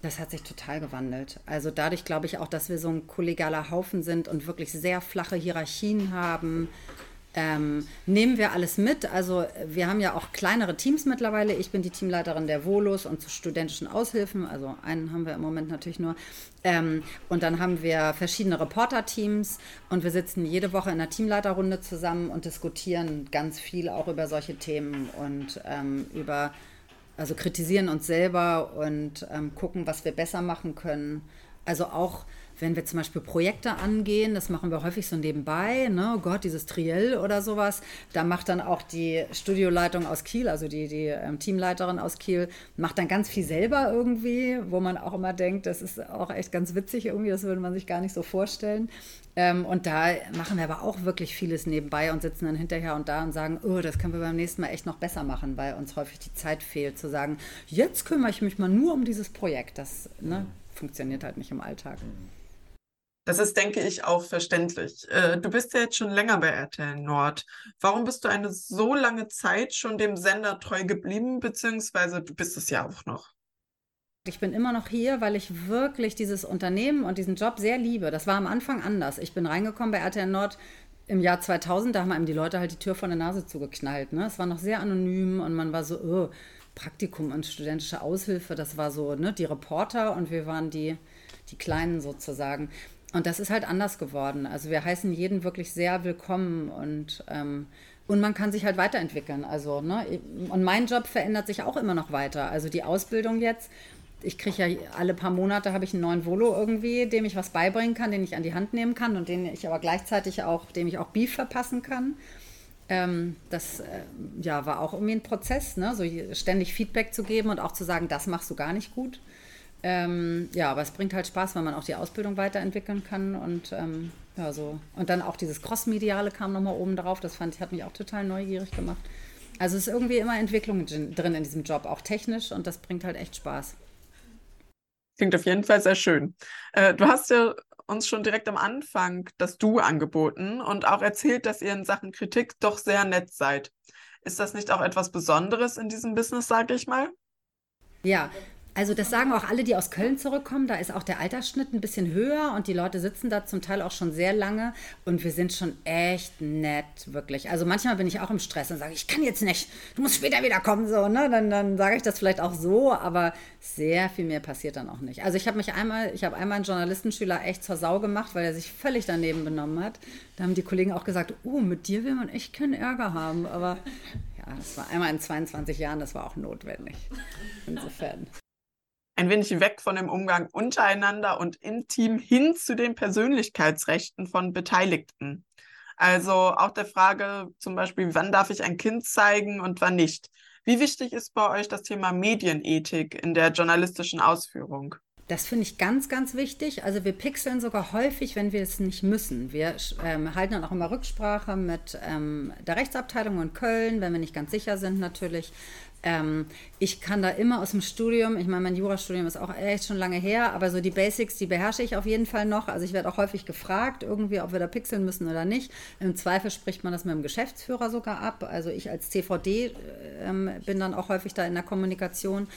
das hat sich total gewandelt. Also dadurch glaube ich auch, dass wir so ein kollegialer Haufen sind und wirklich sehr flache Hierarchien haben ähm, nehmen wir alles mit. Also wir haben ja auch kleinere Teams mittlerweile. Ich bin die Teamleiterin der Volus und zu studentischen Aushilfen. Also einen haben wir im Moment natürlich nur. Ähm, und dann haben wir verschiedene Reporter-Teams und wir sitzen jede Woche in einer Teamleiterrunde zusammen und diskutieren ganz viel auch über solche Themen und ähm, über, also kritisieren uns selber und ähm, gucken, was wir besser machen können. Also auch wenn wir zum Beispiel Projekte angehen, das machen wir häufig so nebenbei, ne? oh Gott, dieses Triell oder sowas, da macht dann auch die Studioleitung aus Kiel, also die, die ähm, Teamleiterin aus Kiel, macht dann ganz viel selber irgendwie, wo man auch immer denkt, das ist auch echt ganz witzig irgendwie, das würde man sich gar nicht so vorstellen. Ähm, und da machen wir aber auch wirklich vieles nebenbei und sitzen dann hinterher und da und sagen, oh, das können wir beim nächsten Mal echt noch besser machen, weil uns häufig die Zeit fehlt, zu sagen, jetzt kümmere ich mich mal nur um dieses Projekt. Das ne, funktioniert halt nicht im Alltag. Das ist, denke ich, auch verständlich. Äh, du bist ja jetzt schon länger bei RTL Nord. Warum bist du eine so lange Zeit schon dem Sender treu geblieben, beziehungsweise du bist es ja auch noch? Ich bin immer noch hier, weil ich wirklich dieses Unternehmen und diesen Job sehr liebe. Das war am Anfang anders. Ich bin reingekommen bei RTL Nord im Jahr 2000, da haben einem die Leute halt die Tür vor der Nase zugeknallt. Ne? Es war noch sehr anonym und man war so, oh, Praktikum und studentische Aushilfe, das war so, ne, die Reporter und wir waren die, die Kleinen sozusagen. Und das ist halt anders geworden. Also wir heißen jeden wirklich sehr willkommen und, ähm, und man kann sich halt weiterentwickeln. Also, ne? Und mein Job verändert sich auch immer noch weiter. Also die Ausbildung jetzt, ich kriege ja alle paar Monate habe ich einen neuen Volo irgendwie, dem ich was beibringen kann, den ich an die Hand nehmen kann und den ich aber gleichzeitig auch, dem ich auch Beef verpassen kann. Ähm, das äh, ja, war auch irgendwie ein Prozess, ne? so ständig Feedback zu geben und auch zu sagen, das machst du gar nicht gut. Ähm, ja, aber es bringt halt Spaß, weil man auch die Ausbildung weiterentwickeln kann und ähm, ja, so. Und dann auch dieses Cross-Mediale kam nochmal oben drauf. Das fand ich, hat mich auch total neugierig gemacht. Also es ist irgendwie immer Entwicklung drin in diesem Job, auch technisch und das bringt halt echt Spaß. Klingt auf jeden Fall sehr schön. Äh, du hast ja uns schon direkt am Anfang das Du angeboten und auch erzählt, dass ihr in Sachen Kritik doch sehr nett seid. Ist das nicht auch etwas Besonderes in diesem Business, sage ich mal? Ja, Also das sagen auch alle, die aus Köln zurückkommen. Da ist auch der Altersschnitt ein bisschen höher und die Leute sitzen da zum Teil auch schon sehr lange und wir sind schon echt nett, wirklich. Also manchmal bin ich auch im Stress und sage, ich kann jetzt nicht, du musst später wieder kommen, so, ne? Dann, dann sage ich das vielleicht auch so, aber sehr viel mehr passiert dann auch nicht. Also ich habe mich einmal, ich habe einmal einen Journalistenschüler echt zur Sau gemacht, weil er sich völlig daneben benommen hat. Da haben die Kollegen auch gesagt, oh, mit dir will man echt keinen Ärger haben. Aber ja, das war einmal in 22 Jahren, das war auch notwendig. Insofern ein wenig weg von dem Umgang untereinander und intim hin zu den Persönlichkeitsrechten von Beteiligten. Also auch der Frage zum Beispiel, wann darf ich ein Kind zeigen und wann nicht. Wie wichtig ist bei euch das Thema Medienethik in der journalistischen Ausführung? Das finde ich ganz, ganz wichtig. Also wir pixeln sogar häufig, wenn wir es nicht müssen. Wir ähm, halten dann auch immer Rücksprache mit ähm, der Rechtsabteilung in Köln, wenn wir nicht ganz sicher sind natürlich. Ähm, ich kann da immer aus dem Studium, ich meine, mein Jurastudium ist auch echt schon lange her, aber so die Basics, die beherrsche ich auf jeden Fall noch. Also ich werde auch häufig gefragt, irgendwie, ob wir da pixeln müssen oder nicht. Im Zweifel spricht man das mit dem Geschäftsführer sogar ab. Also ich als CVD ähm, bin dann auch häufig da in der Kommunikation.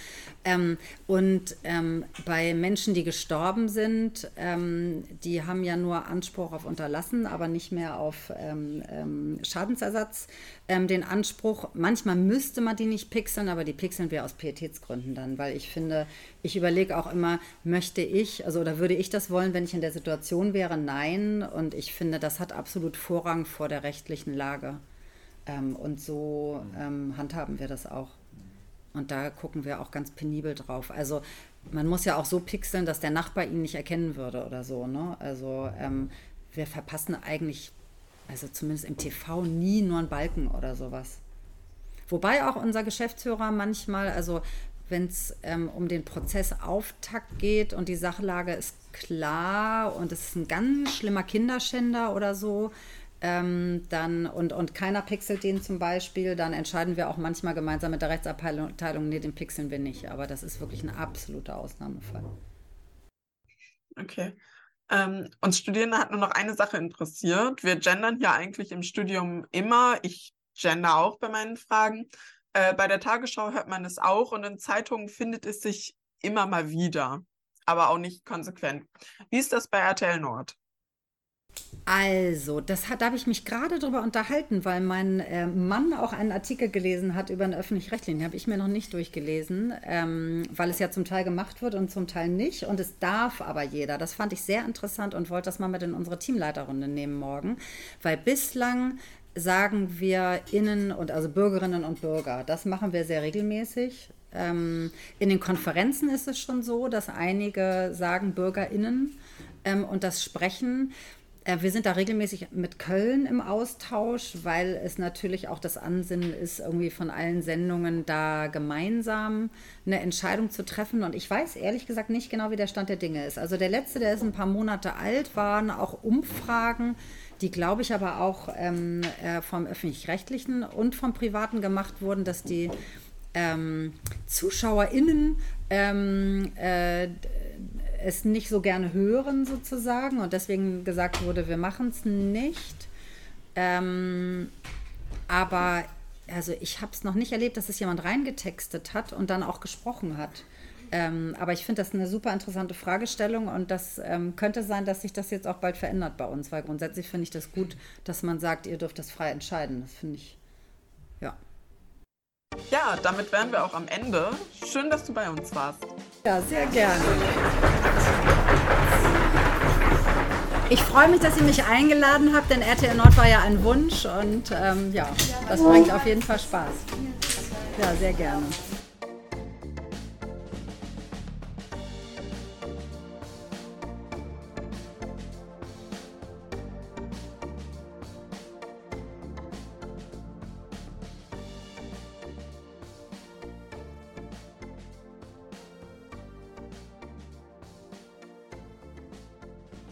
Ähm, und ähm, bei Menschen, die gestorben sind, ähm, die haben ja nur Anspruch auf Unterlassen, aber nicht mehr auf ähm, Schadensersatz den Anspruch. Manchmal müsste man die nicht pixeln pixeln, aber die pixeln wir aus Pietätsgründen dann, weil ich finde, ich überlege auch immer, möchte ich, also oder würde ich das wollen, wenn ich in der Situation wäre? Nein. Und ich finde, das hat absolut Vorrang vor der rechtlichen Lage. Ähm, und so ähm, handhaben wir das auch. Und da gucken wir auch ganz penibel drauf. Also man muss ja auch so pixeln, dass der Nachbar ihn nicht erkennen würde oder so. Ne? Also ähm, wir verpassen eigentlich, also zumindest im TV, nie nur einen Balken oder sowas. Wobei auch unser Geschäftsführer manchmal, also wenn es ähm, um den Prozessauftakt geht und die Sachlage ist klar und es ist ein ganz schlimmer Kinderschänder oder so, ähm, dann und, und keiner pixelt den zum Beispiel, dann entscheiden wir auch manchmal gemeinsam mit der Rechtsabteilung, nee, den pixeln wir nicht. Aber das ist wirklich ein absoluter Ausnahmefall. Okay. Ähm, uns Studierende hat nur noch eine Sache interessiert. Wir gendern hier eigentlich im Studium immer. Ich gender auch bei meinen Fragen. Äh, bei der Tagesschau hört man es auch und in Zeitungen findet es sich immer mal wieder, aber auch nicht konsequent. Wie ist das bei RTL Nord? Also, das hat, da habe ich mich gerade drüber unterhalten, weil mein äh, Mann auch einen Artikel gelesen hat über eine öffentlich-rechtliche. Habe ich mir noch nicht durchgelesen, ähm, weil es ja zum Teil gemacht wird und zum Teil nicht. Und es darf aber jeder. Das fand ich sehr interessant und wollte das mal mit in unsere Teamleiterrunde nehmen morgen, weil bislang sagen wir Innen und also Bürgerinnen und Bürger. Das machen wir sehr regelmäßig. Ähm, in den Konferenzen ist es schon so, dass einige sagen BürgerInnen ähm, und das sprechen. Äh, wir sind da regelmäßig mit Köln im Austausch, weil es natürlich auch das Ansinnen ist, irgendwie von allen Sendungen da gemeinsam eine Entscheidung zu treffen. Und ich weiß ehrlich gesagt nicht genau, wie der Stand der Dinge ist. Also der letzte, der ist ein paar Monate alt, waren auch Umfragen die, glaube ich, aber auch ähm, äh, vom öffentlich-rechtlichen und vom privaten gemacht wurden, dass die ähm, ZuschauerInnen ähm, äh, es nicht so gerne hören sozusagen und deswegen gesagt wurde, wir machen es nicht. Ähm, aber also ich habe es noch nicht erlebt, dass es jemand reingetextet hat und dann auch gesprochen hat. Ähm, aber ich finde das eine super interessante Fragestellung und das ähm, könnte sein, dass sich das jetzt auch bald verändert bei uns, weil grundsätzlich finde ich das gut, dass man sagt, ihr dürft das frei entscheiden. Das finde ich, ja. Ja, damit wären wir auch am Ende. Schön, dass du bei uns warst. Ja, sehr gerne. Ich freue mich, dass ihr mich eingeladen habt, denn RTL Nord war ja ein Wunsch und ähm, ja, das bringt auf jeden Fall Spaß. Ja, sehr gerne.